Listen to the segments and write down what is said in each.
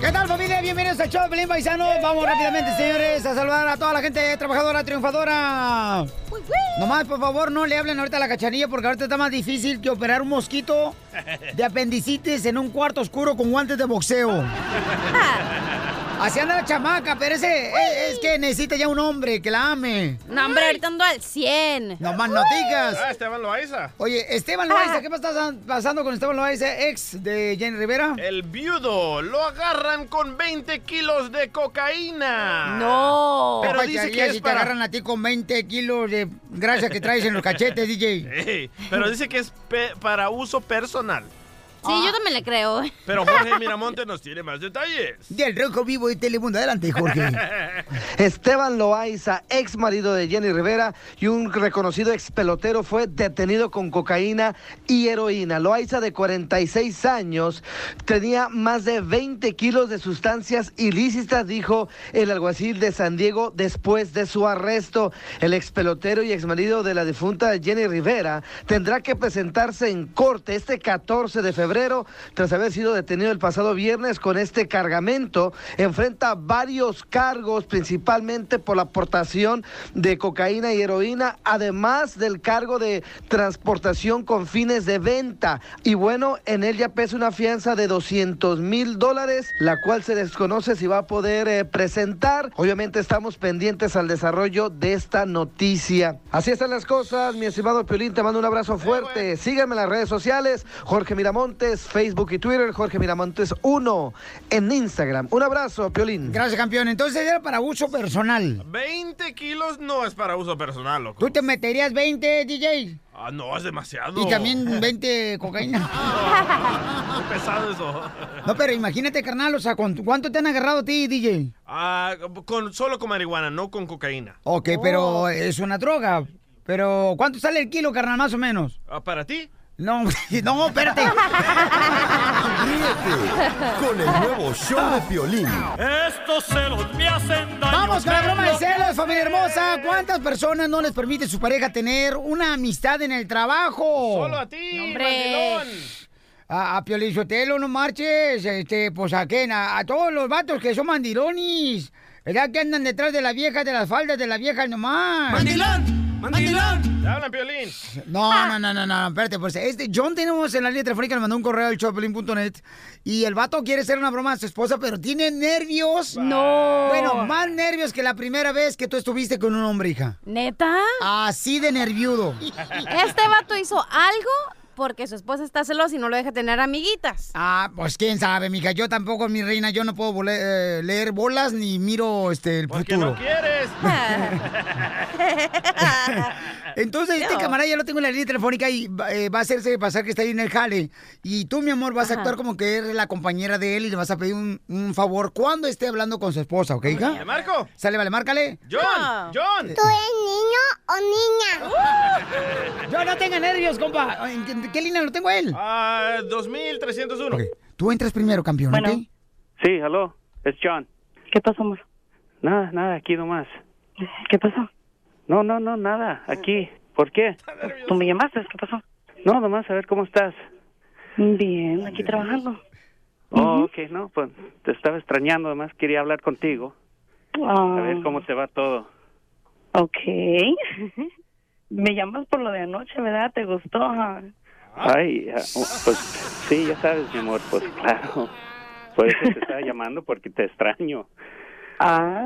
¿Qué tal familia? Bienvenidos al show de Pelín Paisano. Vamos rápidamente, señores, a saludar a toda la gente trabajadora, triunfadora. Nomás, por favor, no le hablen ahorita a la cachanilla porque ahorita está más difícil que operar un mosquito de apendicitis en un cuarto oscuro con guantes de boxeo. Así anda la chamaca, pero ese es, es que necesita ya un hombre que la ame. No, hombre, ahorita ando al 100. No más no digas. Ah, Esteban Loaiza. Oye, Esteban Loaiza, ¿qué está pasando con Esteban Loaiza, ex de Jenny Rivera? El viudo lo agarran con 20 kilos de cocaína. No. Pero Papá, dice ¿qué que es si te agarran a ti con 20 kilos de grasa que traes en los cachetes, DJ. Pero dice que es pe- para uso personal. Sí, yo también le creo. Pero Jorge Miramonte nos tiene más detalles. Del rojo vivo de Telemundo. Adelante, Jorge. Esteban Loaiza, ex marido de Jenny Rivera y un reconocido ex pelotero, fue detenido con cocaína y heroína. Loaiza, de 46 años, tenía más de 20 kilos de sustancias ilícitas, dijo el alguacil de San Diego después de su arresto. El ex pelotero y ex marido de la difunta Jenny Rivera tendrá que presentarse en corte este 14 de febrero tras haber sido detenido el pasado viernes con este cargamento. Enfrenta varios cargos, principalmente por la aportación de cocaína y heroína, además del cargo de transportación con fines de venta. Y bueno, en él ya pesa una fianza de 200 mil dólares, la cual se desconoce si va a poder eh, presentar. Obviamente estamos pendientes al desarrollo de esta noticia. Así están las cosas, mi estimado Piolín, te mando un abrazo fuerte. Síganme en las redes sociales, Jorge Miramontes, Facebook y Twitter, Jorge Miramontes 1 en Instagram. Un abrazo, Piolín. Gracias, campeón. Entonces era para uso personal. 20 kilos no es para uso personal, loco. ¿Tú te meterías 20, DJ? Ah, no, es demasiado. Y también 20 cocaína. Pesado eso. No, pero imagínate, carnal, o sea, ¿cuánto cuánto te han agarrado a ti, DJ? Ah, con, solo con marihuana, no con cocaína. Ok, pero es una droga. Pero, ¿cuánto sale el kilo, carnal, más o menos? Ah, ¿Para ti? No, no, espérate. Ríete con el nuevo show de Piolín. Estos celos me hacen daño. Vamos con la broma de celos, familia hermosa. ¿Cuántas personas no les permite su pareja tener una amistad en el trabajo? Solo a ti, Hombre. mandilón. A, a Piolín Sotelo, no marches. Este, pues a quién, a, a todos los vatos que son mandilonis. ¿Verdad que andan detrás de la vieja, de las faldas de la vieja nomás? ¡Mandilón! ¡Mandilón! Te hablan, Piolín. No, no, no, no, no, espérate, pues este, John tenemos en la línea telefónica, le mandó un correo al shopelin.net y el vato quiere hacer una broma a su esposa, pero tiene nervios. No. Bueno, más nervios que la primera vez que tú estuviste con un hombre, hija. ¿Neta? Así de nerviudo. Este vato hizo algo porque su esposa está celosa y no lo deja tener amiguitas. Ah, pues quién sabe, mija. Yo tampoco, mi reina, yo no puedo vole- eh, leer bolas ni miro este el Porque futuro. no quieres. Entonces, este No. camarada ya lo tengo en la línea telefónica y va, eh, va a hacerse pasar que está ahí en el jale. Y tú, mi amor, vas a actuar como que eres la compañera de él y le vas a pedir un, un favor cuando esté hablando con su esposa, ¿ok, ¿Le hija? marco? Sale, vale, márcale. John, No. John. ¿Tú eres niño o niña? Yo no tenga nervios, compa. ¿En qué, línea lo tengo a él? Ah, 2301. Ok, Tú entras primero, campeón, Bueno. ¿ok? Sí, aló, es John. ¿Qué pasó, amor? Nada, nada, aquí nomás. ¿Qué pasó? No, no, no, nada, aquí. ¿Por qué? ¿Tú me llamaste? ¿Qué pasó? No, nomás a ver cómo estás. Bien, aquí trabajando. Oh, ok, no, pues te estaba extrañando, además quería hablar contigo. A ver cómo te va todo. Ok. me llamas por lo de anoche, ¿verdad? ¿Te gustó? Ah, Ay, ah, pues sí, ya sabes, mi amor, pues claro. Por eso te estaba llamando, porque te extraño. Ah,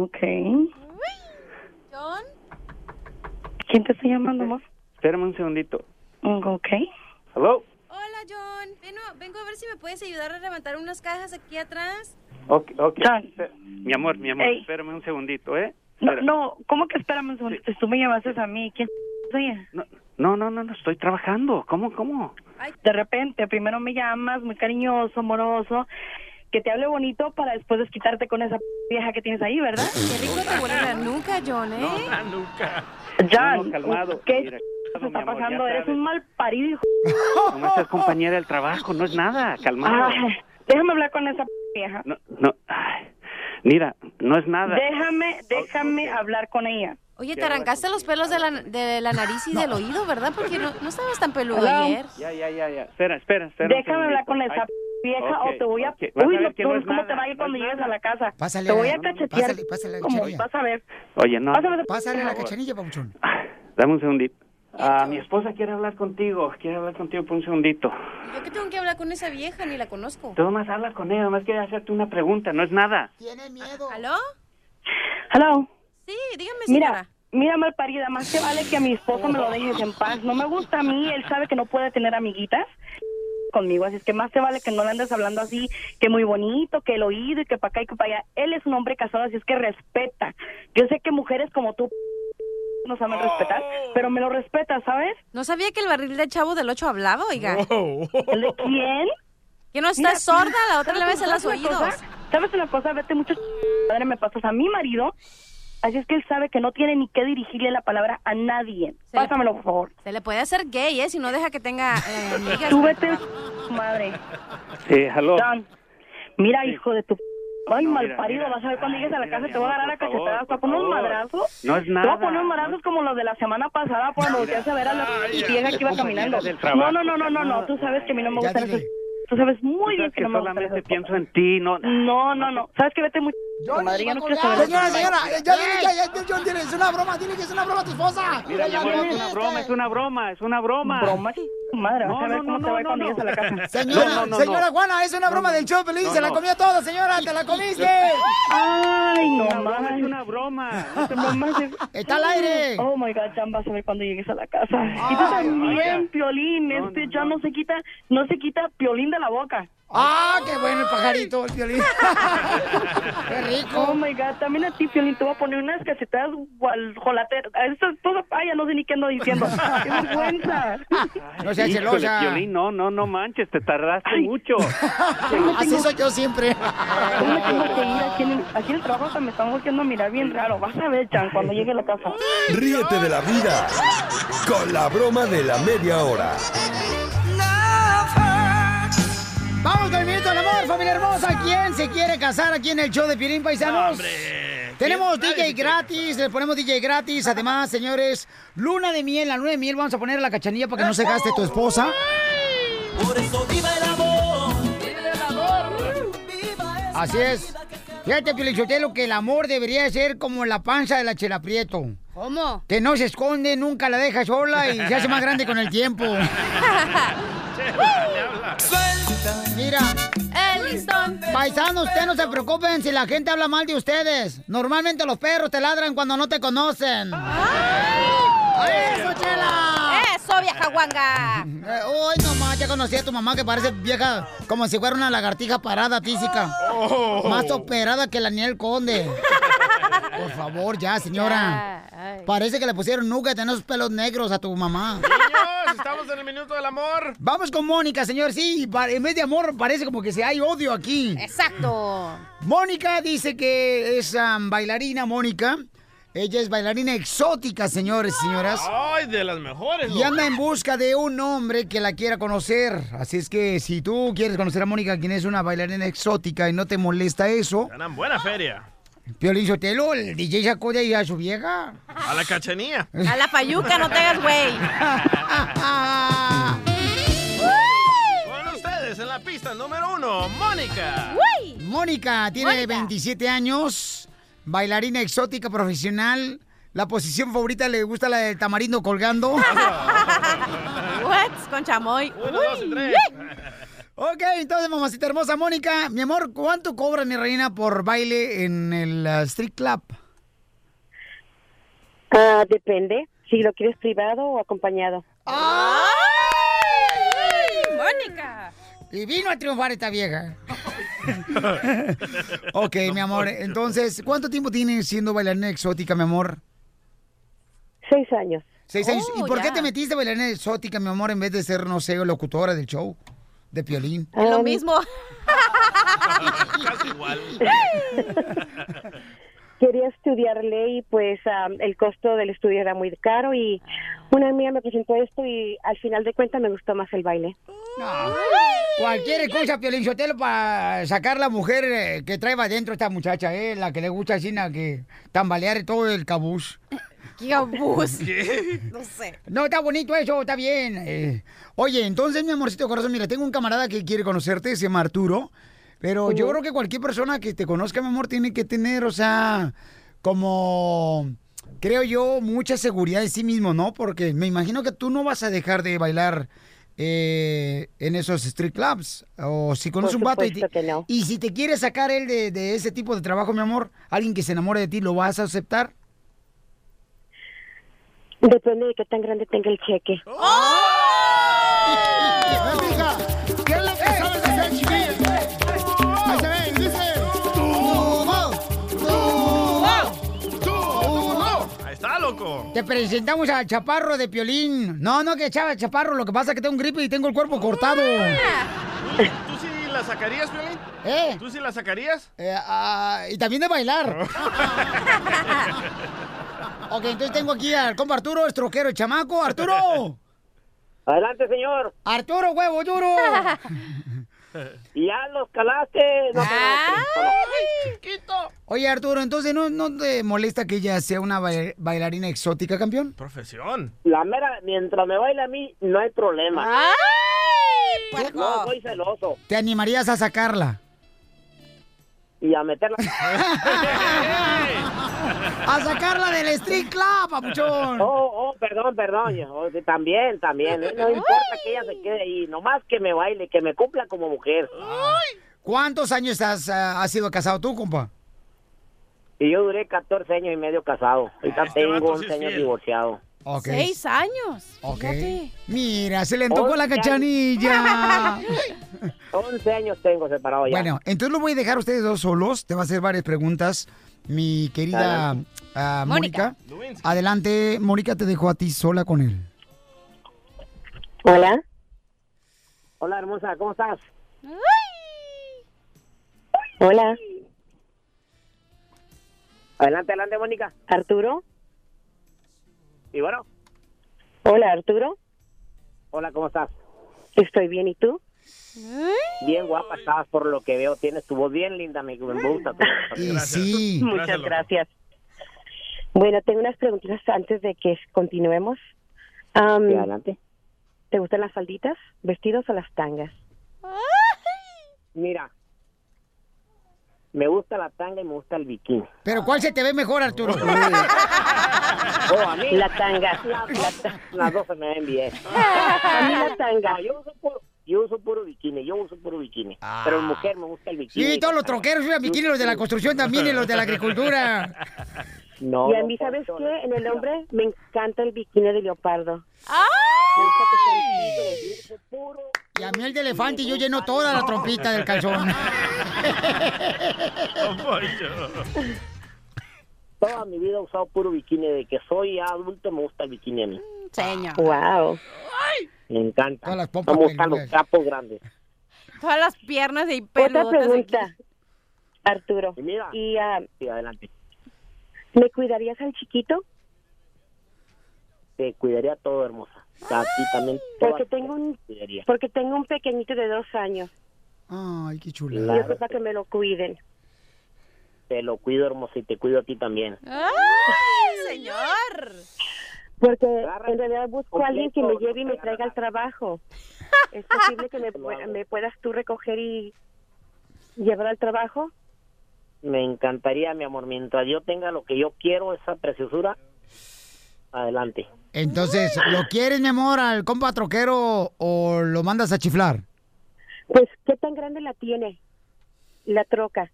ok. John. ¿Quién te está llamando, amor? Espérame un segundito. Mm, Ok. ¿Aló? Hola, John. Vengo, vengo a ver si me puedes ayudar a levantar unas cajas aquí atrás. Ok, ok. John. Mi amor, mi amor, Ey. espérame un segundito, ¿eh? No, no, ¿cómo que espérame un segundo? Tú me llamaste a mí. ¿Quién soy? No, no, no, no, no, estoy trabajando. ¿Cómo, cómo? De repente, primero me llamas, muy cariñoso, amoroso, que te hable bonito para después desquitarte con esa vieja que tienes ahí, ¿verdad? Qué rico te huele la nuca, John, ¿eh? No, nunca. John, No, no, calmado. ¿qué? Mira, se está amor, pasando? Eres un mal parido, hijo. Nomás es compañera del trabajo, no es nada, calmado. Ay, déjame hablar con esa vieja. No, no, ay, mira, no es nada. Déjame, déjame hablar con ella. Oye, te arrancaste los pelos de la, de la nariz y del oído, ¿verdad? Porque no, no estabas tan peludo Hello. ayer. Ya, ya, ya, ya. Espera, espera, espera. Déjame hablar con esa Ay, vieja o te voy a... a Uy, ver no, que no ¿cómo te nada, va a ir cuando es llegues nada. a la casa? Pásale, te voy a no, cachetear. pásale, pásale la cachanilla. Vas a ver. Oye, no. Pásame- Pásale la cachanilla, papuchón. Dame un segundito. Ah, mi esposa quiere hablar contigo. Quiere hablar contigo por un segundito. ¿Yo qué tengo que hablar con esa vieja? Ni la conozco. Tú más habla con ella, nomás quiere hacerte una pregunta, no es nada. Tiene miedo. ¿Aló? Hello. Sí, dígame, señora. Mira, mira, mal parida, más te vale que a mi esposo me lo dejes en paz. No me gusta a mí, él sabe que no puede tener amiguitas conmigo, así es que más te vale que no le andes hablando así, que muy bonito, que el oído y que para acá y que para allá. Él es un hombre casado, así es que respeta. Yo sé que mujeres como tú no saben respetar, pero me lo respeta, ¿sabes? No sabía que el barril de chavo del 8 hablaba, oiga. ¿El de quién? Que no estás Mira, sorda, la otra ¿sabes le ves en los oídos. cosa? ¿Sabes una cosa? Vete mucho madre me pasas a mi marido. Así es que él sabe que no tiene ni que dirigirle la palabra a nadie. Se le- Pásamelo, por favor. Se le puede hacer gay, ¿eh? Si no deja que tenga eh, amigas. Tú vete, madre. Sí, aló. Don, mira, hijo de tu... Ay, No, mal mira, parido, mira, vas a ver cuando ay, llegues a la mira, casa mi te voy a agarrar a por favor, cachetadas, te voy a poner un favor. madrazo. No es Te voy a nada, poner un madrazo no es- como los de la semana pasada cuando volteaste a ver a la vieja que iba caminando. No, no, no, no, no, no, tú sabes que a mí no me dile. esos... Tú sabes muy Tú bien que no me gustan solamente pienso en ti, no. No, no, no. ¿Sabes qué? Vete muy... Madre, ya no quiero saber Señora, señora, ya ya, ya, ya, John, dile, es una broma, dile que es una broma a tu esposa. Mira, mi amor, es una broma, es una broma, es una broma. Broma, madre, No, a ver no, cómo no, te va no, cuando no. llegues a la casa. Señora, No, no, no, señora no. Juana, es una broma del show, No, se la no. comió toda, señora, te la comiste. Ay, no más. es una broma. Está al aire. Oh my God, Jan, vas a ver cuando llegues a la casa. Y tú también, Piolín, este ya no se quita, no se quita Piolín de la boca. Ah, qué bueno el pajarito, el violín. rico. Oh my God, también a ti, Piolín, te voy a poner unas casetadas guajolateras. Eso es todo, ay, ya no sé ni qué ando diciendo. ¡Qué vergüenza! No seas celosa. Piolín, no, no, no manches, te tardaste Ay. mucho. Así soy yo siempre. Yo me tengo que ir aquí en el, aquí en el trabajo, hasta me están volviendo a mirar bien raro. Vas a ver, Jan, cuando llegue a la casa. Ríete de la vida con la broma de la media hora. Vamos con el minuto del amor, familia hermosa. ¿Quién se quiere casar aquí en el show de Pirín Paisanos? ¡Hombre! Tenemos. DJ gratis, le ponemos DJ gratis. Además, señores, luna de miel, la luna de miel, vamos a poner la cachanilla para que no se gaste tu esposa. Por eso viva el amor. Así es. Fíjate, Pilichotelo, que el amor debería ser como la panza de la chela prieto. ¿Cómo? Que no se esconde, nunca la deja sola y se hace más grande con el tiempo. Mira, El listón. paisanos, ustedes no se preocupen si la gente habla mal de ustedes. Normalmente los perros te ladran cuando no te conocen. ¡Eso, chela! ¡Eso, vieja guanga! Eh, Hoy nomás ya conocí a tu mamá que parece vieja como si fuera una lagartija parada física. Oh. Más operada que la Niel Conde. Por favor, ya, señora. Ya, ay. Parece que le pusieron nugget en esos pelos negros a tu mamá. Estamos en el minuto del amor. Vamos con Mónica, señor. Sí, en vez de amor parece como que si hay odio aquí. Exacto. Mónica dice que es bailarina, Mónica. Ella es bailarina exótica, señores y señoras. Ay, de las mejores. Y anda en busca de un hombre que la quiera conocer. Así es que si tú quieres conocer a Mónica, quien es una bailarina exótica y no te molesta eso, Ganan buena feria. Piolín Sotelo, el DJ sacó de ahí a su vieja. A la cachanía. A la payuca, no te hagas güey. Con ustedes en la pista número uno, Mónica. Mónica tiene Mónica. 27 años, bailarina exótica profesional. La posición favorita le gusta la del tamarindo colgando. What? Con chamoy. Uno, dos y tres. Ok, entonces, mamacita hermosa Mónica, mi amor, ¿cuánto cobra mi reina por baile en el uh, street club? Ah, depende. Si lo quieres privado o acompañado. ¡Ay! ¡Mónica! Y vino a triunfar esta vieja. ok, mi amor, entonces, ¿cuánto tiempo tienes siendo bailarina exótica, mi amor? Seis años. Seis años. ¿Y Oh, por qué ya. te metiste bailarina exótica, mi amor, en vez de ser, no sé, locutora del show de Piolín? Es lo mismo. Casi igual. quería estudiar ley, pues el costo del estudio era muy caro y una amiga me presentó esto y al final de cuentas me gustó más el baile. Cualquier cosa, Piolín Sotelo, para sacar la mujer eh, que trae adentro esta muchacha, ¿eh? La que le gusta así, la que tambalear todo el cabuz. ¿Qué cabuz? ¿Qué? No sé. No, está bonito eso, está bien. eh. Oye, entonces, mi amorcito corazón, mira, tengo un camarada que quiere conocerte, se llama Arturo. Pero yo creo que cualquier persona que te conozca, mi amor, tiene que tener, o sea, como, creo yo, mucha seguridad en sí mismo, ¿no? Porque me imagino que tú no vas a dejar de bailar eh, en esos street clubs. O si conoces Por un vato y, te- no. y si te quiere sacar él de, de ese tipo de trabajo, mi amor, alguien que se enamore de ti, ¿lo vas a aceptar? Depende de qué tan grande tenga el cheque. Mija, ¿qué es lo que sabes? Ahí se ve, dice. Tubo, tubo, tubo. Ahí está, loco. Te presentamos al chaparro de Piolín. No, no, que chava, chaparro. Lo que pasa es que tengo un gripe y tengo el cuerpo cortado. ¿Tú sí la sacarías, Piolín? ¿Eh? ¿Tú sí la sacarías? Eh, ah, y también de bailar. ok, entonces tengo aquí al compa Arturo, estroquero, el chamaco. ¡Arturo! Adelante, señor. ¡Arturo, huevo duro! Y ya los calaste. No, chiquito! Oye, Arturo, entonces, ¿no, ¿no te molesta que ella sea una ba- bailarina exótica, campeón? Profesión. La mera, mientras me baile a mí, no hay problema. ¡Ay! No soy celoso. ¿Te animarías a sacarla? Y a meterla. ¡A sacarla del street club, papuchón! Oh, oh, perdón, perdón. yo, oh, sí, también, también. ¿eh? No importa que ella se quede ahí. Nomás que me baile, que me cumpla como mujer. ¿Cuántos años has, ah, has sido casado tú, compa? Y yo duré 14 años y medio casado. Ahorita Este tengo vato sí 11 es años fiel. divorciado. Seis años. Ok. Fíjate. Mira, se le antojó la cachanilla. 11 años tengo separado ya. Bueno, entonces lo voy a dejar a ustedes dos solos. Te va a hacer varias preguntas, mi querida ah, Mónica. Mónica. Adelante, Mónica, te dejo a ti sola con él. Hola. Hola, hermosa, ¿cómo estás? Hola. Adelante, adelante, Mónica. Arturo. Y bueno, Hola, Arturo. hola, ¿cómo estás? Estoy bien, ¿y tú? Bien guapa estás por lo que veo. Tienes tu voz bien linda, me, me gusta. tu voz. Y sí. Muchas Gracias. Bueno, tengo unas preguntitas antes de que continuemos. Sí, adelante. ¿Te gustan las falditas, vestidos o las tangas? Mira, me gusta la tanga y me gusta el bikini. Pero ¿cuál se te ve mejor, Arturo? Oh, a mí La tanga. las, dos se me ven bien. A mí la tanga. No, yo uso puro, yo uso puro bikini, yo uso puro bikini. Pero en mujer me gusta el bikini. Sí, todos los troqueros usan bikini, los de la construcción también y los de la agricultura. No, Y a mí, ¿sabes qué? En el hombre me encanta el bikini de leopardo. ¡Ay! Me gusta que sea libre, yo uso puro. Y a mí el de elefante y yo lleno toda la trompita del calzón. Toda mi vida he usado puro bikini. De que soy adulto me gusta el bikini a mí. Señor. Wow. Me encanta. Todas las pompas me gustan los capos grandes. Todas las piernas y Otra peludotas aquí. pregunta, Arturo. Y mira, ¿Y ah, sí, adelante. me cuidarías al chiquito? Te cuidaría todo, hermosa. A ti también. toda Porque tengo un, te porque tengo un pequeñito de dos años. Ay, qué chula. Y yo para que me lo cuiden. Te lo cuido, hermosa, y te cuido a ti también. ¡Ay, señor! Porque en realidad busco a alguien que me lleve y me traiga al trabajo. ¿Es posible que me, me puedas tú recoger y llevar al trabajo? Me encantaría, mi amor, mientras yo tenga lo que yo quiero, esa preciosura, adelante. Entonces, ¿lo quieres, mi amor, al compa troquero o lo mandas a chiflar? Pues, ¿qué tan grande la tiene? La troca.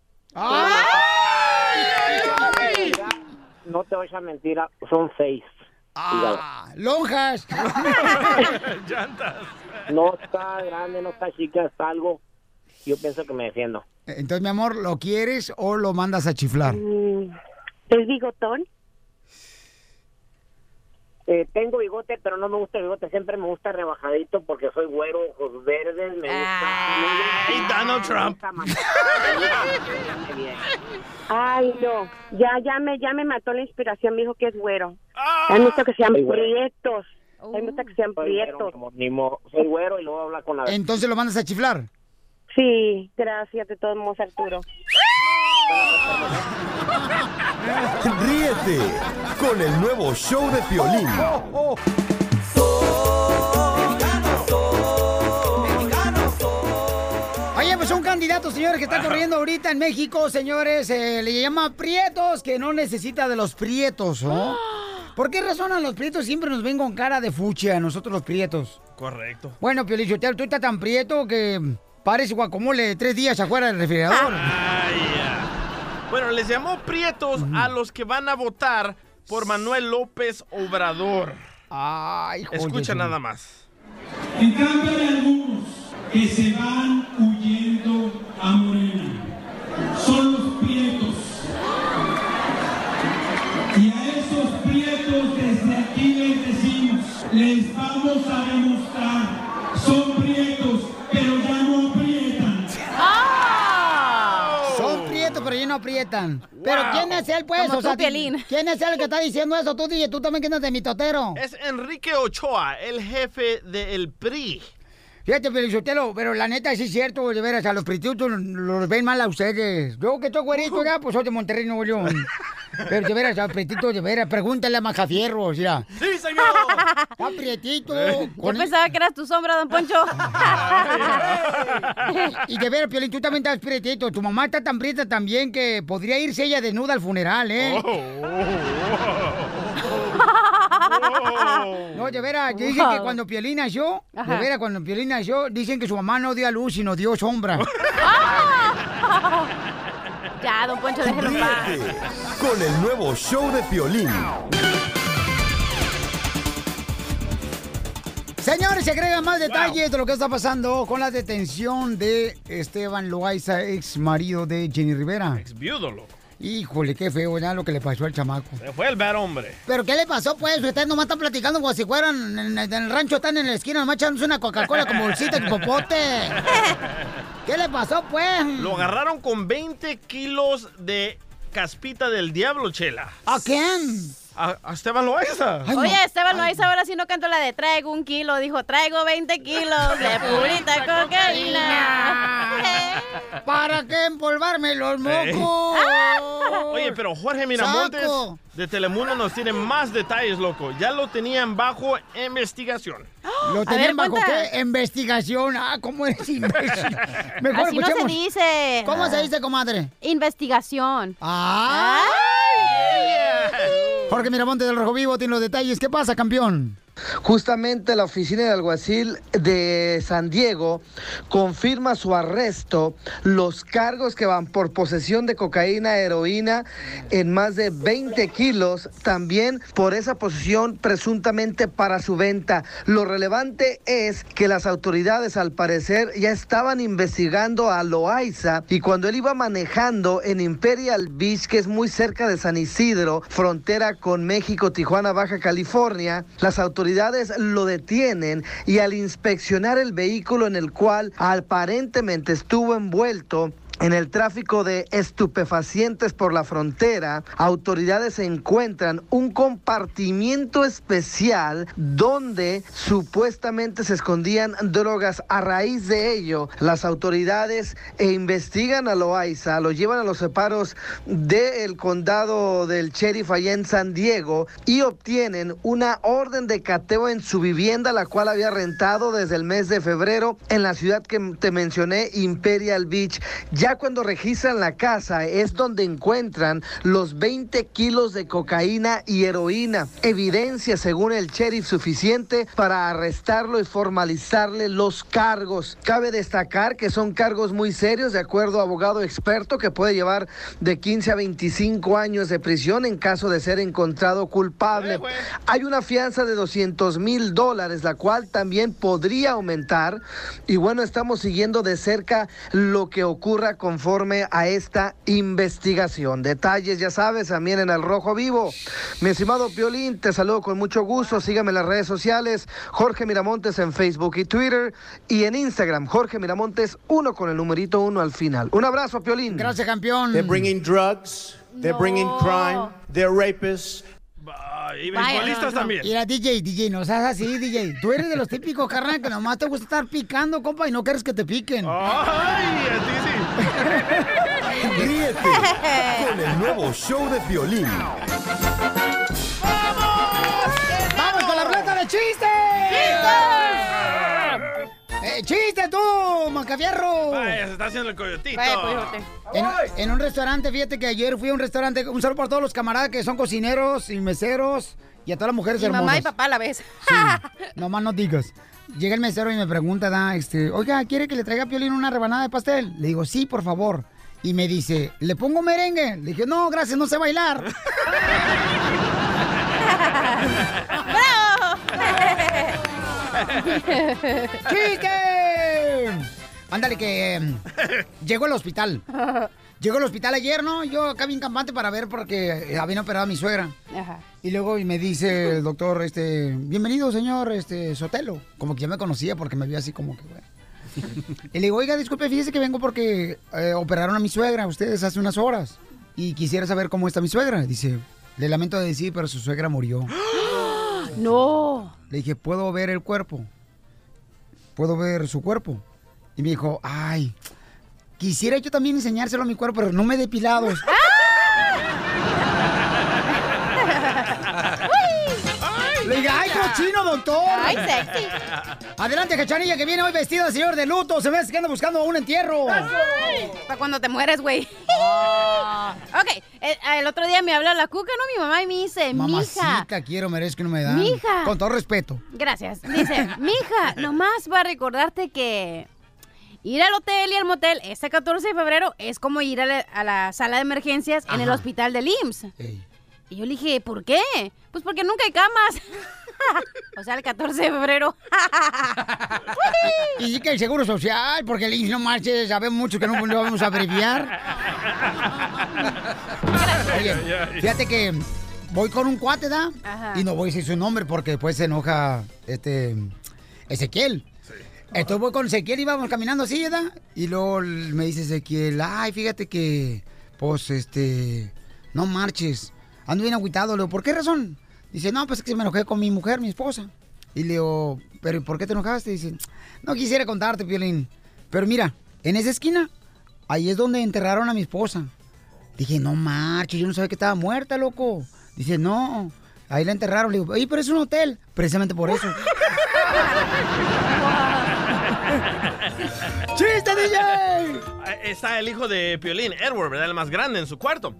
No te voy a mentir, son seis. ¡Ah! ¡Lonjas! Llantas. No está grande, no está chica, está algo. Yo pienso que me defiendo. Entonces, mi amor, ¿lo quieres o lo mandas a chiflar? Mm, ¿Es bigotón? Eh, tengo bigote, pero no me gusta el bigote. Siempre me gusta rebajadito porque soy güero, ojos verdes. Me gusta. Ay, tan Donald Trump. Ay, no. Ya, ya me, ya me mató la inspiración. Me dijo que es güero. Hay mucho que sean güero. prietos. Hay mucho que sean Soy güero, prietos. como ni mo- soy güero y luego habla con la... Entonces lo mandas a chiflar. Sí, gracias de todos modos, Arturo. Ríete con el nuevo show de Piolín. Oye, pues un candidato, señores, que está corriendo ahorita en México, señores, eh, le llama Prietos, que no necesita de los Prietos, ¿no? ¿Por qué razón a los Prietos siempre nos ven con cara de fuchi a nosotros los Prietos? Correcto. Bueno, Piolichotelo, tú estás tan prieto que parece guacamole tres días afuera del refrigerador. Ay. Bueno, les llamó prietos a los que van a votar por Manuel López Obrador. Ay, Escucha joder. nada más. En cambio hay algunos que se van huyendo a Morena. Son los prietos. Y a esos prietos desde aquí les decimos, les vamos a no aprietan. Pero. ¿quién es él, pues? Como O sea, tú. ¿Quién es él que está diciendo eso? Tú, DJ, tú también, ¿quién es de mi totero? Es Enrique Ochoa, el jefe del PRI. Fíjate, Pelizotelo, pero la neta sí es cierto, de veras, a los prietos los ven mal a ustedes. Yo que estoy güerito ya, pues soy de Monterrey, Nuevo León. Pero de veras, a los prietitos, de veras, pregúntale a Majafierros, mira. ¡Sí, señor! Está prietito. Yo pensaba que eras tu sombra, don Poncho. Y de veras, Piolín, tú también estás prietito. Tu mamá está tan prieta también que podría irse ella desnuda al funeral, ¿eh? No, de veras, dicen que Wow. cuando Piolín nació, de veras, cuando Piolín nació, dicen que su mamá no dio a luz, sino dio sombra. ya, don Poncho, déjelo paz. Con el nuevo show de Piolín. Señores, se agregan más detalles de lo que está pasando con la detención de Esteban Loaiza, ex marido de Jenny Rivera. Ex viudo, loco. Híjole, qué feo ya lo que le pasó al chamaco. Se fue el ver hombre. ¿Pero qué le pasó, pues? Ustedes nomás están platicando como si fueran en, en el rancho, están en la esquina, nomás echándose una Coca-Cola con bolsita y popote. ¿Qué le pasó, pues? Lo agarraron con 20 kilos de caspita del diablo, Chela. ¿A quién? A, a Esteban Loaiza. Oye, Esteban Loaiza ahora sí no cantó la de traigo un kilo, dijo traigo 20 kilos de purita cocaína. ¿Para qué empolvarme los mocos? Oye, pero Jorge Miramontes Saco. de Telemundo nos tiene más detalles, loco. Ya lo tenían bajo investigación. ¿Lo tenían bajo qué? Investigación. Ah, ¿cómo es imbécil? Mejor Así no se escuchemos. dice. ¿Cómo se dice, comadre? Investigación. ¡Ah! Jorge Miramonte del Rojo Vivo tiene los detalles. ¿Qué pasa, campeón? Justamente la oficina del alguacil de San Diego confirma su arresto, los cargos que van por posesión de cocaína, heroína en más de 20 kilos, también por esa posesión presuntamente para su venta. Lo relevante es que las autoridades al parecer ya estaban investigando a Loaiza y cuando él iba manejando en Imperial Beach, que es muy cerca de San Isidro, frontera con México, Tijuana, Baja California, las autoridades lo detienen y al inspeccionar el vehículo en el cual aparentemente estuvo envuelto, en el tráfico de estupefacientes por la frontera, autoridades encuentran un compartimiento especial donde supuestamente se escondían drogas. A raíz de ello, las autoridades e investigan a Loaiza, lo llevan a los separos del condado del sheriff allá en San Diego y obtienen una orden de cateo en su vivienda, la cual había rentado desde el mes de febrero en la ciudad que te mencioné, Imperial Beach. Ya cuando registran la casa es donde encuentran los 20 kilos de cocaína y heroína, evidencia según el sheriff suficiente para arrestarlo y formalizarle los cargos. Cabe destacar que son cargos muy serios, de acuerdo a abogado experto, que puede llevar de 15 a 25 años de prisión en caso de ser encontrado culpable. Hay una fianza de 200 mil dólares, la cual también podría aumentar. Y bueno, estamos siguiendo de cerca lo que ocurra conforme a esta investigación. Detalles, ya sabes, también en el Rojo Vivo. Mi estimado Piolín, te saludo con mucho gusto. Sígame en las redes sociales, Jorge Miramontes en Facebook y Twitter y en Instagram, Jorge Miramontes, uno con el numerito uno al final. Un abrazo, Piolín. Gracias, campeón. They're bringing drugs. They're bringing crime. They're rapists. Y beisbolistas también. Mira, DJ, DJ, no seas así, DJ. Tú eres de los típicos, carnal, que nomás te gusta estar picando, compa, y no quieres que te piquen. Ay, a ti sí. Ríete con el nuevo show de violín. ¡Vamos con la ruleta de chistes! ¡Eh, chiste tú, Macafierro! Vaya, se está haciendo el coyotito. En, en un restaurante, fíjate que ayer fui a un restaurante, un saludo para todos los camaradas que son cocineros y meseros y a todas las mujeres Mi hermosas. mamá y papá a la vez. No más no digas. Llega el mesero y me pregunta, da, este, oiga, ¿quiere que le traiga a Piolín una rebanada de pastel? Le digo, sí, por favor. Y me dice, ¿le pongo merengue? Le dije, no, gracias, no sé bailar. ¡Chiste! Ándale que em, llegó al hospital. Llegó al hospital ayer, ¿no? Yo acá bien campante para ver porque habían operado a mi suegra. Ajá. Y luego me dice el doctor, este, bienvenido, señor, este, Sotelo. Como que ya me conocía porque me vio así como que, bueno. Y le digo, oiga, disculpe, fíjese que vengo porque eh, operaron a mi suegra, ustedes hace unas horas. Y quisiera saber cómo está mi suegra. Dice, le lamento decir, pero su suegra murió. No. Le dije, ¿puedo ver el cuerpo? ¿Puedo ver su cuerpo? Y me dijo, ay, quisiera yo también enseñárselo a mi cuerpo, pero no me he depilado. Le cochino, doctor. Ay, sexy. Adelante, cachanilla, que viene hoy vestida señor de luto. Se ve que anda buscando un entierro. Para cuando te mueres, güey. ok, el, el otro día me habla la cuca, ¿no? Mi mamá y me dice, mija. Mamacita, quiero, merezco que no me dan. Mija. Con todo respeto. Gracias. Dice, mija, nomás va a recordarte que ir al hotel y al motel este 14 de febrero es como ir a la, a la sala de emergencias en el Ajá. hospital del IMSS. Y yo le dije, ¿por qué? Pues porque nunca hay camas. o sea, el 14 de febrero. Y sí que el seguro social, porque el IMSS no marche, sabemos mucho que no lo vamos a abreviar. Oye, fíjate que voy con un cuate, ¿da? Ajá. Y no voy a decir su nombre porque después se enoja este Ezequiel. Entonces voy con Ezequiel y vamos caminando así, ¿verdad? Y luego me dice Ezequiel, ay, fíjate que, pues, este, no marches. Ando bien agüitado. Le digo, ¿por qué razón? Dice, no, pues es que me enojé con mi mujer, mi esposa. Y le digo, ¿pero ¿y por qué te enojaste? Dice, no quisiera contarte, Piolín. Pero mira, en esa esquina, ahí es donde enterraron a mi esposa. Dije, no marches, yo no sabía que estaba muerta, loco. Dice, no, ahí la enterraron. Le digo, oye, pero es un hotel. Precisamente por eso. ¡Chiste, DJ! Está el hijo de Piolín, Edward, ¿verdad? El más grande en su cuarto.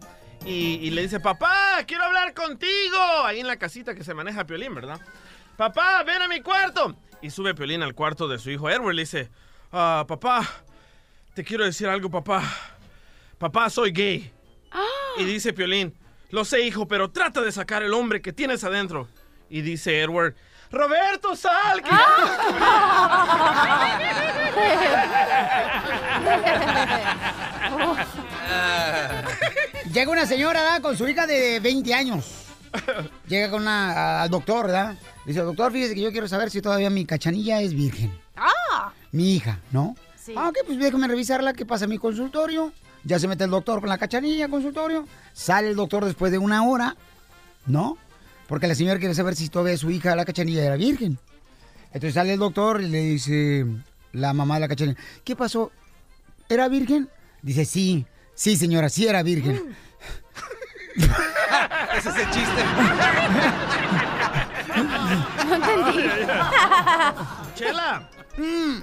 Y, y le dice, papá, quiero hablar contigo. Ahí en la casita que se maneja Piolín, ¿verdad? Papá, ven a mi cuarto. Y sube Piolín al cuarto de su hijo Edward. Le dice, "Ah, papá, te quiero decir algo, papá. Papá, soy gay. Y dice Piolín, lo sé, hijo, pero trata de sacar el hombre que tienes adentro. Y dice Edward, Roberto, sal. que- Llega una señora ¿verdad? con su hija de 20 años. Llega con una, a- al doctor, ¿verdad? Dice, doctor, fíjese que yo quiero saber si todavía mi cachanilla es virgen. ¡Ah! Mi hija, ¿no? Sí. Ah, ok, pues déjame revisarla, qué pasa en mi consultorio. Ya se mete el doctor con la cachanilla consultorio. Sale el doctor después de una hora, ¿no? Porque la señora quiere saber si todavía su hija, la cachanilla, era virgen. Entonces sale el doctor y le dice la mamá de la cachanilla, ¿qué pasó? ¿Era virgen? Dice, sí, sí señora, sí era virgen. Ese es el chiste. No entendí. Chela,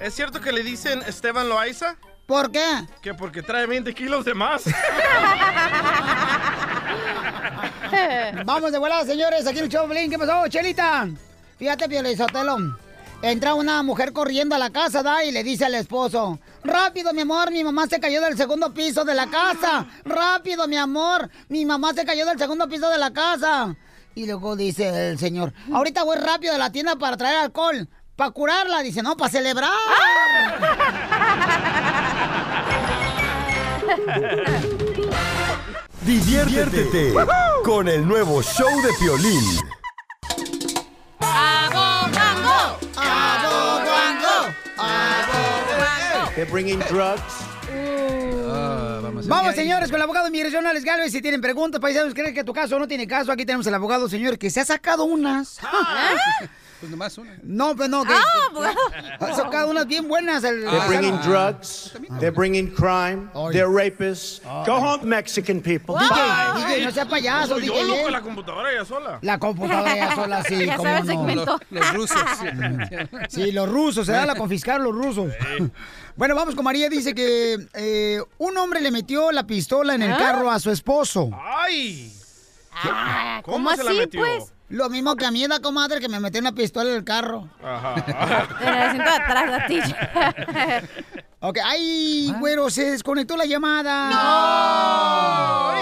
¿es cierto que le dicen Esteban Loaiza? ¿Por qué? Que porque trae 20 kilos de más. Vamos de volada, señores, aquí en el show. ¿Qué pasó, Chelita? Fíjate, Piolizotelo. Entra una mujer corriendo a la casa, ¿da? Y le dice al esposo, rápido, mi amor, mi mamá se cayó del segundo piso de la casa. Rápido, mi amor, mi mamá se cayó del segundo piso de la casa. Y luego dice el señor, ahorita voy rápido a la tienda para traer alcohol. Para curarla, dice, no, para celebrar. Diviértete con el nuevo show de Piolín. They're bringing drugs. Vamos, señores, con el abogado de inmigración Alex Galvez. Si tienen preguntas, paisanos, creen que tu caso no tiene caso, aquí tenemos al abogado, señor, que se ha sacado unas. Pues nomás una. No, pues no. que- Ah, que- abogado. ha sacado unas bien buenas. El, They're bringing drugs. They're bringing crime. They're rapists. Go home, Mexican people. DJ, Bye. DJ, no sea payaso, Soy yo, DJ. loco, ¿eh? la computadora ya sola. La computadora ya sola, sí, Ya cómo sabe el no. Los, los rusos. Sí, los rusos, se dan a confiscar los rusos. Bueno, vamos con María. Dice que eh, un hombre le metió la pistola en el ¿Ah? carro a su esposo. ¡Ay! Ah, ¿Cómo ¿Cómo se la así, metió? pues? Lo mismo que a mí, la comadre, que me metió una pistola en el carro. Ajá. En el asiento de atrás, la tilla. Ok, ay, güero, se desconectó la llamada.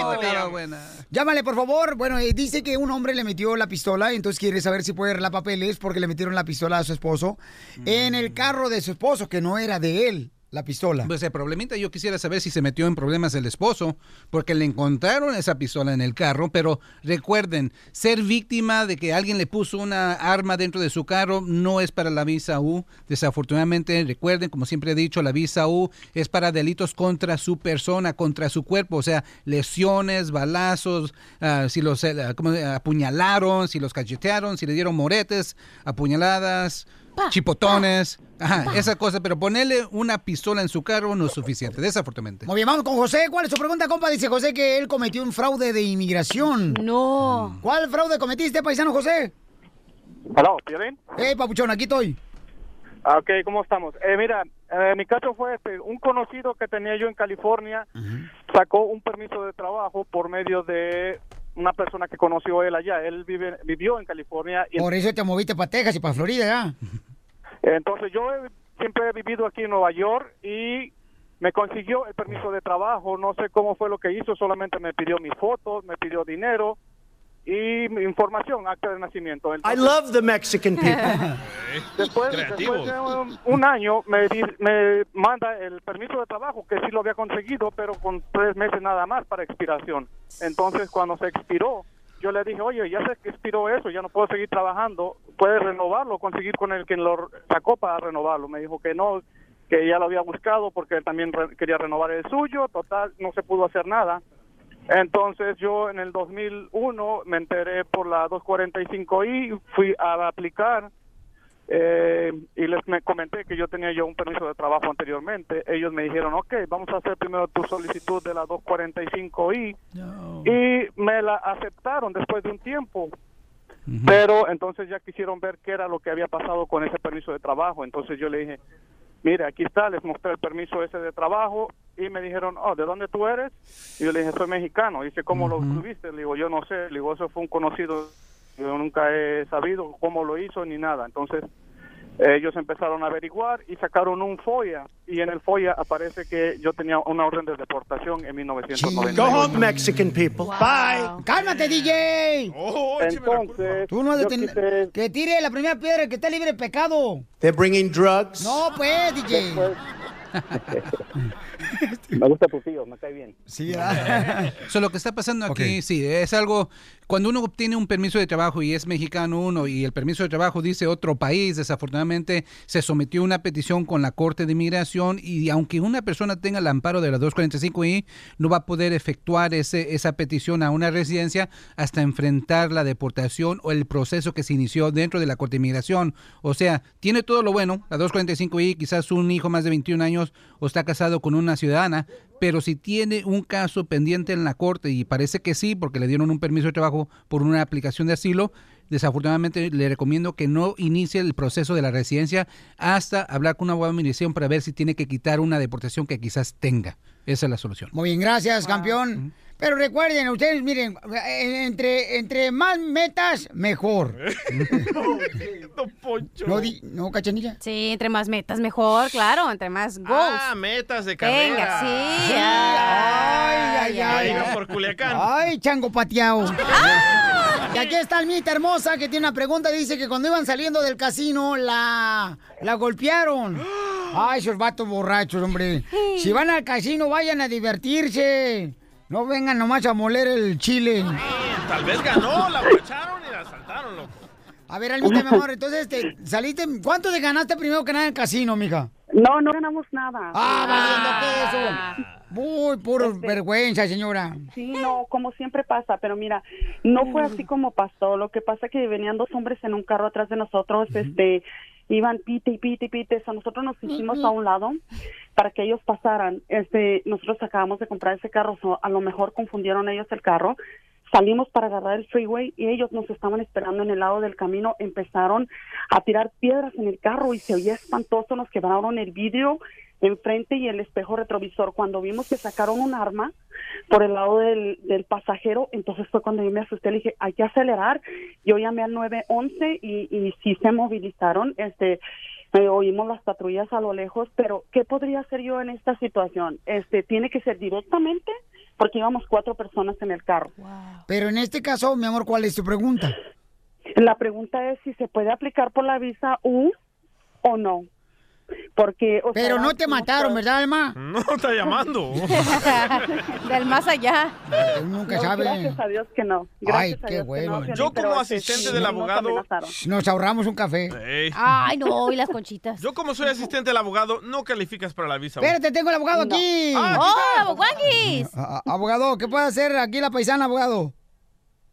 Ahorita buena. Llámale, por favor. Bueno, eh, dice que un hombre le metió la pistola, entonces quiere saber si puede arreglar papeles porque le metieron la pistola a su esposo en el carro de su esposo, que no era de él, la pistola. Pues el problemita yo quisiera saber si se metió en problemas el esposo, porque le encontraron esa pistola en el carro, pero recuerden, ser víctima de que alguien le puso una arma dentro de su carro no es para la visa U. Desafortunadamente, recuerden, como siempre he dicho, la visa U es para delitos contra su persona, contra su cuerpo, o sea, lesiones, balazos, ah, si los eh, ¿cómo se- apuñalaron, si los cachetearon, si le dieron moretes, apuñaladas, chipotones, ajá, esa cosa, pero ponerle una pistola en su carro no es suficiente, desafortunadamente. Muy bien, vamos con José. ¿Cuál es su pregunta, compa? Dice José que él cometió un fraude de inmigración. No. ¿Cuál fraude cometiste, paisano José? Aló, ¿Piolín? Eh, papuchón, aquí estoy. Ah, Ok, ¿cómo estamos? Eh, mira, eh, mi caso fue este, un conocido que tenía yo en California sacó un permiso de trabajo por medio de una persona que conoció él allá. Él vive, vivió en California y Por eso te moviste para Texas y para Florida, ¿ya? entonces yo he- siempre he vivido aquí en Nueva York y me consiguió el permiso de trabajo. No sé cómo fue lo que hizo, solamente me pidió mis fotos, me pidió dinero y mi información, acta de nacimiento. I Entonces- love the Mexican people. Después, de un, un año me, di- me manda el permiso de trabajo, que sí lo había conseguido, pero con tres meses nada más para expiración. Entonces, cuando se expiró, yo le dije, oye, ya que expiró eso, ya no puedo seguir trabajando, puedes renovarlo, conseguir con el que lo sacó para renovarlo. Me dijo que no, que ya lo había buscado porque él también re- quería renovar el suyo, total, no se pudo hacer nada. Entonces yo en el 2001 me enteré por la 245i, fui a aplicar eh, y les me comenté que yo tenía yo un permiso de trabajo anteriormente. Ellos me dijeron, ok, vamos a hacer primero tu solicitud de la 245i y me la aceptaron después de un tiempo. Pero entonces ya quisieron ver qué era lo que había pasado con ese permiso de trabajo. Entonces yo le dije, mire, aquí está, les mostré el permiso ese de trabajo y me dijeron, oh, ¿de dónde tú eres? Y yo le dije, soy mexicano. Y dice, ¿cómo lo tuviste? Le digo, yo no sé. Le digo, eso fue un conocido. Yo nunca he sabido cómo lo hizo ni nada. Entonces ellos empezaron a averiguar y sacaron un FOIA. Y en el FOIA aparece que yo tenía una orden de deportación en 1990. Go home, Mexican people. Bye. ¡Cálmate, DJ! Entonces, Tú no has de yo tener- quise- Que tire la primera piedra, que esté libre de pecado. They're bringing drugs. No, pues, DJ. Me gusta tu tío, me cae bien. Sí, So, lo que está pasando aquí, sí, es algo, cuando uno obtiene un permiso de trabajo y es mexicano uno y el permiso de trabajo dice otro país, desafortunadamente se sometió una petición con la Corte de Inmigración y aunque una persona tenga el amparo de la 245i, no va a poder efectuar ese, esa petición a una residencia hasta enfrentar la deportación o el proceso que se inició dentro de la Corte de Inmigración. O sea, tiene todo lo bueno, la 245i, quizás un hijo más de 21 años o está casado con una ciudadana, pero si tiene un caso pendiente en la corte y parece que sí, porque le dieron un permiso de trabajo por una aplicación de asilo, desafortunadamente le recomiendo que no inicie el proceso de la residencia hasta hablar con una abogado de para ver si tiene que quitar una deportación que quizás tenga. Esa es la solución. Muy bien, gracias, campeón. Pero recuerden, ustedes, miren, entre, entre más metas, mejor. No, di- no, cachanilla. Sí, entre más metas, mejor, claro, entre más goals. Ah, metas de carrera. Venga, sí. Sí, ay, ay, ay. No por Culiacán. Ay, chango pateado. Y aquí está Almita hermosa que tiene una pregunta. Dice que cuando iban saliendo del casino la, la golpearon. Ay, esos vatos borrachos, hombre. Si van al casino, vayan a divertirse. No vengan nomás a moler el chile. Tal vez ganó, la aprovecharon y la asaltaron, loco. A ver, Almita, mi amor, entonces, este, saliste... ¿Cuánto te ganaste primero que nada en el casino, mija? No, no ganamos nada. Ah, valiendo queso. Muy puro vergüenza, señora. Sí, no, como siempre pasa, pero mira, no fue así como pasó. Lo que pasa que venían dos hombres en un carro atrás de nosotros, este, iban pite y pite y pite. So, nosotros nos hicimos a un lado para que ellos pasaran. Este, nosotros acabamos de comprar ese carro, so, a lo mejor confundieron ellos el carro. Salimos para agarrar el freeway y ellos nos estaban esperando en el lado del camino. Empezaron a tirar piedras en el carro y se oía espantoso. Nos quebraron el vidrio enfrente y el espejo retrovisor. Cuando vimos que sacaron un arma por el lado del, del pasajero, entonces fue cuando yo me asusté. Le dije, hay que acelerar. Yo llamé al 911 y, y sí se movilizaron. Este, eh, oímos las patrullas a lo lejos, pero ¿qué podría hacer yo en esta situación? Este, tiene que ser directamente porque íbamos cuatro personas en el carro. Pero en este caso, mi amor, ¿cuál es tu pregunta? La pregunta es si se puede aplicar por la visa U o no. Porque, o Pero sea, no te mataron, ¿verdad, Alma? No, está llamando. Del más allá. Nunca No, sabe. Gracias a Dios que no. Ay, a qué que bueno. no, Yo como este, asistente sí, del abogado... Nos ahorramos un café. Ay, no, y las conchitas. Yo como soy asistente del abogado, no calificas para la visa. Espérate, tengo el abogado aquí. Ah, ¡Oh, aboguanguis! Abogado, ¿qué puede hacer aquí la paisana, abogado?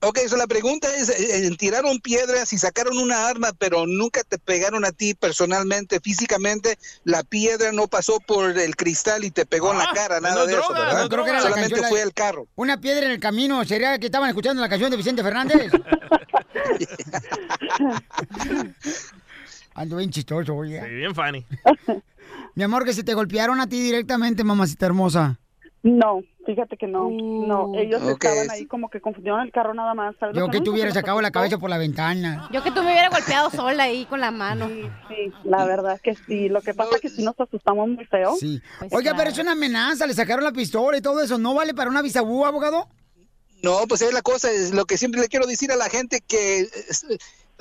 Ok, so la pregunta es, eh, eh, tiraron piedras y sacaron una arma, pero nunca te pegaron a ti personalmente, físicamente, la piedra no pasó por el cristal y te pegó en la cara, nada Ah, no de eso, droga, ¿verdad? no Creo que era la Solamente canción, la fue el carro. Una piedra en el camino. ¿Sería que estaban escuchando la canción de Vicente Fernández? Ando bien chistoso, oye. Sí, bien funny. Mi amor, que se te golpearon a ti directamente, mamacita hermosa. No, fíjate que no. No, ellos Ok. estaban ahí como que confundieron el carro nada más. ¿sabes? Yo que único te hubiera nos sacado la cabeza por la ventana. Yo que tú me hubiera golpeado sola ahí con la mano. Sí, la verdad que sí. Lo que pasa es que sí nos asustamos muy feo. Sí. Pues Oiga, pero es una amenaza, le sacaron la pistola y todo eso. ¿No vale para una visa U, abogado? No, pues es la cosa, es lo que siempre le quiero decir a la gente que es-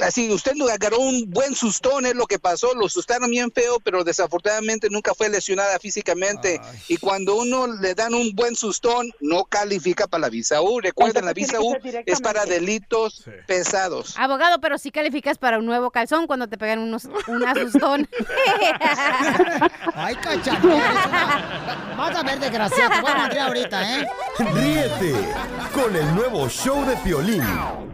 así usted lo agarró un buen sustón, es lo que pasó, lo asustaron bien feo, pero desafortunadamente nunca fue lesionada físicamente. Y cuando uno le dan un buen sustón, no califica para la visa U. Recuerden, la visa U es para delitos pesados. Abogado, pero sí calificas para un nuevo calzón cuando te pegan unos, un asustón. Ay, cachanilla. Vas a ver, desgraciado. Te voy a ahorita, ¿eh? Ríete con el nuevo show de Piolín.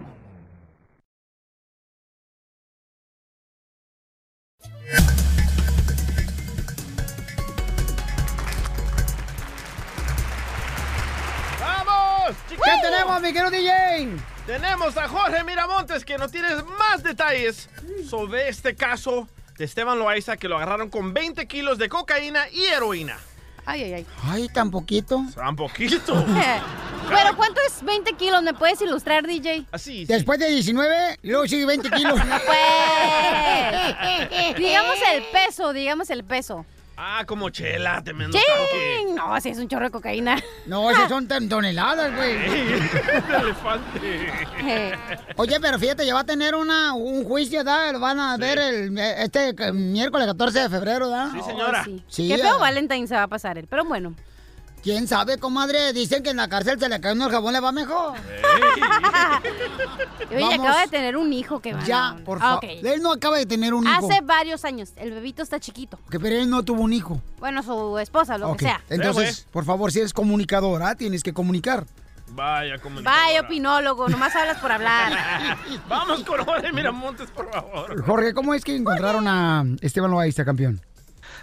¿Qué tenemos, mi querido DJ? Tenemos a Jorge Miramontes que nos tiene más detalles sobre este caso de Esteban Loaiza que lo agarraron con 20 kilos de cocaína y heroína. Ay, ay, ay. Ay, tan poquito. Tan poquito. Pero ¿cuánto es 20 kilos? ¿Me puedes ilustrar, DJ? Así. Después de 19, luego sigue 20 kilos. No pues. digamos el peso, digamos el peso. Ah, como chela, tremendo ¡Ching! tanque. No, sí es un chorro de cocaína. No, esas son toneladas, güey. elefante. Oye, pero fíjate, ya va a tener una, un juicio, ¿da? Lo van a ver el, este eh, miércoles 14 de febrero, ¿da? Sí, señora. Sí. Sí, Qué feo. Valentine se va a pasar él, pero bueno. ¿Quién sabe, comadre? Dicen que en la cárcel se le cae uno el jabón, le va mejor. Oye, Vamos. acaba de tener un hijo que va. Ya, por Ah, favor. ok. Él no acaba de tener un hijo. Hace varios años. El bebito está chiquito. Que pero él no tuvo un hijo. Bueno, su esposa, lo que sea. Entonces, por favor, si eres comunicadora, tienes que comunicar. Vaya, como. Vaya, opinólogo, nomás hablas por hablar. Vamos con Jorge Miramontes, por favor. Jorge, ¿cómo es que encontraron a Esteban Loaiza, campeón?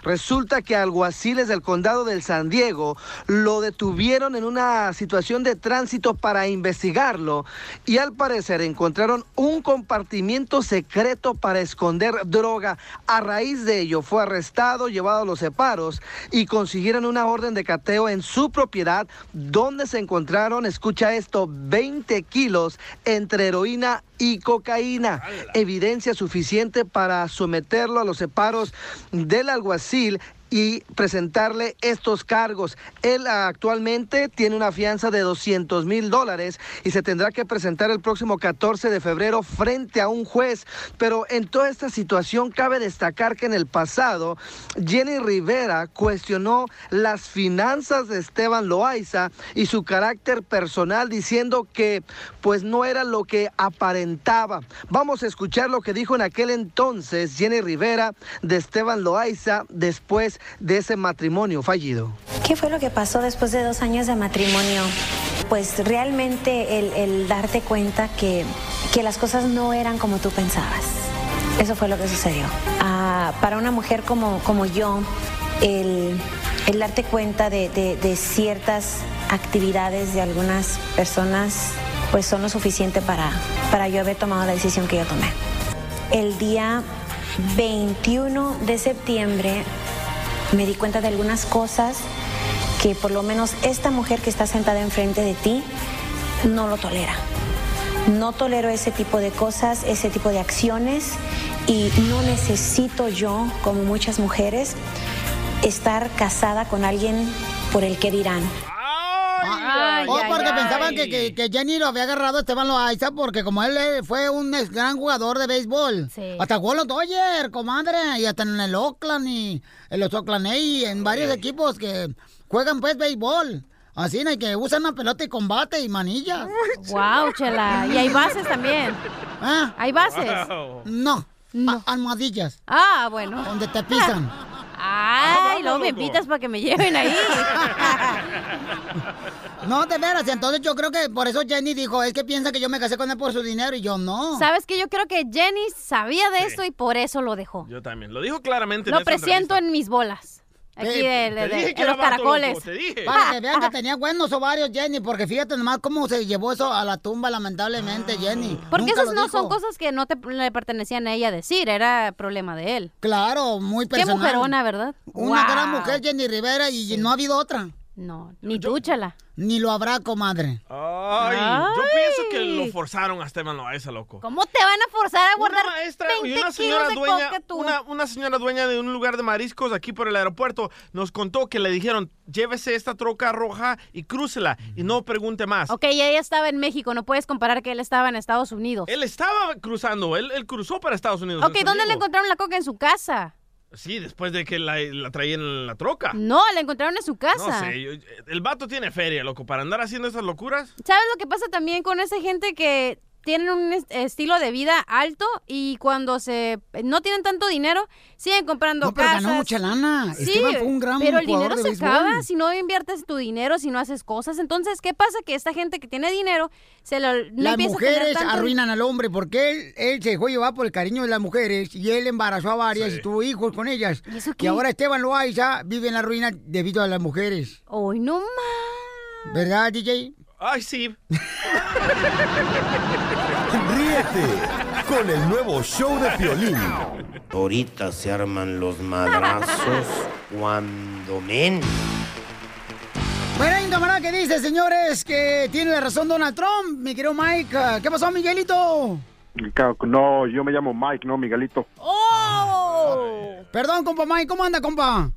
Resulta que alguaciles del condado del San Diego lo detuvieron en una situación de tránsito para investigarlo y al parecer encontraron un compartimiento secreto para esconder droga. A raíz de ello fue arrestado, llevado a los separos y consiguieron una orden de cateo en su propiedad donde se encontraron, escucha esto, 20 kilos entre heroína y cocaína. Evidencia suficiente para someterlo a los separos del alguacil y presentarle estos cargos. Él actualmente tiene una fianza de 200 mil dólares y se tendrá que presentar el próximo 14 de febrero frente a un juez. Pero en toda esta situación cabe destacar que en el pasado Jenny Rivera cuestionó las finanzas de Esteban Loaiza y su carácter personal diciendo que pues no era lo que aparentaba. Vamos a escuchar lo que dijo en aquel entonces Jenny Rivera de Esteban Loaiza después de ese matrimonio fallido. ¿Qué fue lo que pasó después de dos años de matrimonio? Pues realmente el, darte cuenta que, que las cosas no eran como tú pensabas. Eso fue lo que sucedió. Ah, para una mujer como, como yo, el, el darte cuenta de, de- de ciertas actividades de algunas personas, pues son lo suficiente para, para yo haber tomado la decisión que yo tomé. El día 21 de septiembre me di cuenta de algunas cosas que por lo menos esta mujer que está sentada enfrente de ti no lo tolera. No tolero ese tipo de cosas, ese tipo de acciones y no necesito yo, como muchas mujeres, estar casada con alguien por el que dirán. Ay, oh, porque pensaban que, que, que Jenny lo había agarrado a Esteban Loaiza porque como él eh, fue un ex- gran jugador de béisbol. Hasta jugó en los Dodgers, comadre, y hasta en el Oakland y en los Oakland A y en varios equipos que juegan pues béisbol. Así, ¿no? y que usan una pelota y combate y manillas. Wow, chela. Y hay bases también. ¿Ah? ¿Hay bases? No, a- almohadillas. Ah, bueno. Donde te pisan. Luego me invitas para que me lleven ahí. No, de veras, entonces yo creo que por eso Jenny dijo, es que piensa que yo me casé con él por su dinero y yo no. ¿Sabes que Yo creo que Jenny sabía de esto y por eso lo dejó. Yo también. Lo dijo claramente. en Lo presiento en mis bolas. Aquí de, de- los caracoles. loco, te dije. Para que vean que tenía buenos ovarios, Jenny, porque fíjate nomás cómo se llevó eso a la tumba, lamentablemente, Jenny. Porque Nunca esas no son cosas que no te, le pertenecían a ella decir, era problema de él. Claro, muy Qué personal. mujerona, ¿verdad? Una Wow. gran mujer, Jenny Rivera, y no ha habido otra. No, ni dúchala. Ni lo habrá, comadre. Ay, yo pienso que lo forzaron a Esteban Loaiza, loco. ¿Cómo te van a forzar a guardar maestra 20 y una señora kilos de dueña, coca tú? una, una señora dueña de un lugar de mariscos aquí por el aeropuerto nos contó que le dijeron, llévese esta troca roja y crúcela y no pregunte más. Ok, y ella estaba en México, no puedes comparar que él estaba en Estados Unidos. Él estaba cruzando, él, él cruzó para Estados Unidos. Ok, ¿dónde le encontraron la coca? En su casa. Sí, después de que la, la traían en la troca. No, la encontraron en su casa. No sé, yo- el vato tiene feria, loco, para andar haciendo esas locuras. ¿Sabes lo que pasa también con esa gente que tienen un est- estilo de vida alto y cuando se no tienen tanto dinero siguen comprando No, pero casas? ganó mucha lana. Sí, Esteban fue un gran pero el dinero de se béisbol. acaba si no inviertes tu dinero, si no haces cosas. Entonces, ¿qué pasa? Que esta gente que tiene dinero se lo no Las a mujeres tanto- arruinan al hombre porque él, él se dejó llevar por el cariño de las mujeres y él embarazó a varias y tuvo hijos con ellas. qué? Y ahora Esteban Loaiza vive en la ruina debido a las mujeres. ¡Ay, no más! ¿Verdad, DJ? Ay, sí. Ríete con el nuevo show de Piolín. Ahorita se arman los madrazos cuando men. Bueno, camarada que dice, señores, que tiene la razón Donald Trump. Mi querido Mike, ¿qué pasó, Miguelito? No, yo me llamo Mike, no Miguelito. ¡Oh! Perdón, compa Mike, ¿cómo anda, compa?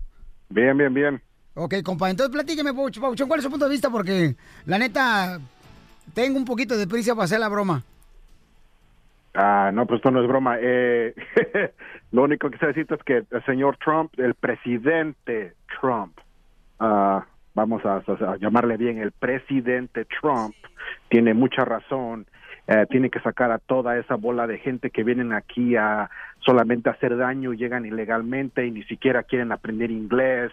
Bien, bien, bien. Ok, compa, entonces platíqueme, Pauch- Pauchón, ¿cuál es su punto de vista? Porque, la neta, tengo un poquito de prisa para hacer la broma. Ah, no, pues esto no es broma. Eh, lo único que sé decirte es que el señor Trump, el presidente Trump, ah, vamos a llamarle bien, el presidente Trump, tiene mucha razón. Eh, tiene que sacar a toda esa bola de gente que vienen aquí a solamente hacer daño, llegan ilegalmente y ni siquiera quieren aprender inglés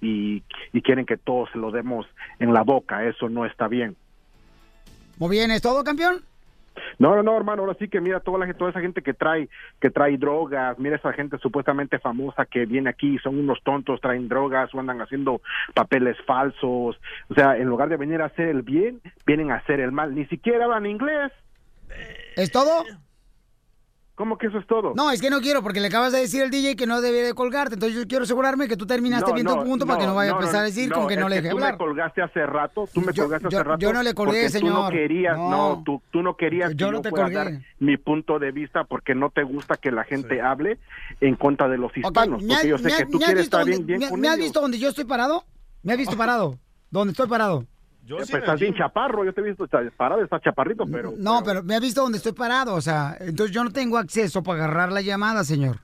y, y quieren que todos se lo demos en la boca. Eso no está bien. Muy bien, ¿es todo, campeón? No, no, no, hermano, ahora sí que mira toda la gente, toda esa gente que trae que trae drogas, mira esa gente supuestamente famosa que viene aquí, son unos tontos, traen drogas o andan haciendo papeles falsos. O sea, en lugar de venir a hacer el bien, vienen a hacer el mal. Ni siquiera hablan inglés. ¿Es todo? ¿Cómo que eso es todo? No, es que no quiero, porque le acabas de decir al DJ que no debe de colgarte. Entonces yo quiero asegurarme que tú terminaste No, bien no, tu punto para que no vaya a no, empezar a decir con que no le deje tú hablar. me colgaste hace rato, tú me Yo- colgaste yo- hace rato. yo no le colgué, porque Tú no señor. querías, No. no, tú, tú no querías Yo que no yo te colgué. dar mi punto de vista porque no te gusta que la gente hable en contra de los hispanos. ¿me has- porque yo sé que tú quieres estar donde- bien, bien me- con ¿Me has ellos. visto donde yo estoy parado? ¿Me has visto parado? ¿Dónde estoy parado? Eh, pues estás bien chaparro, yo te he visto parado, estás chaparrito, pero... No, pero me has visto donde estoy parado, o sea, entonces yo no tengo acceso para agarrar la llamada, señor.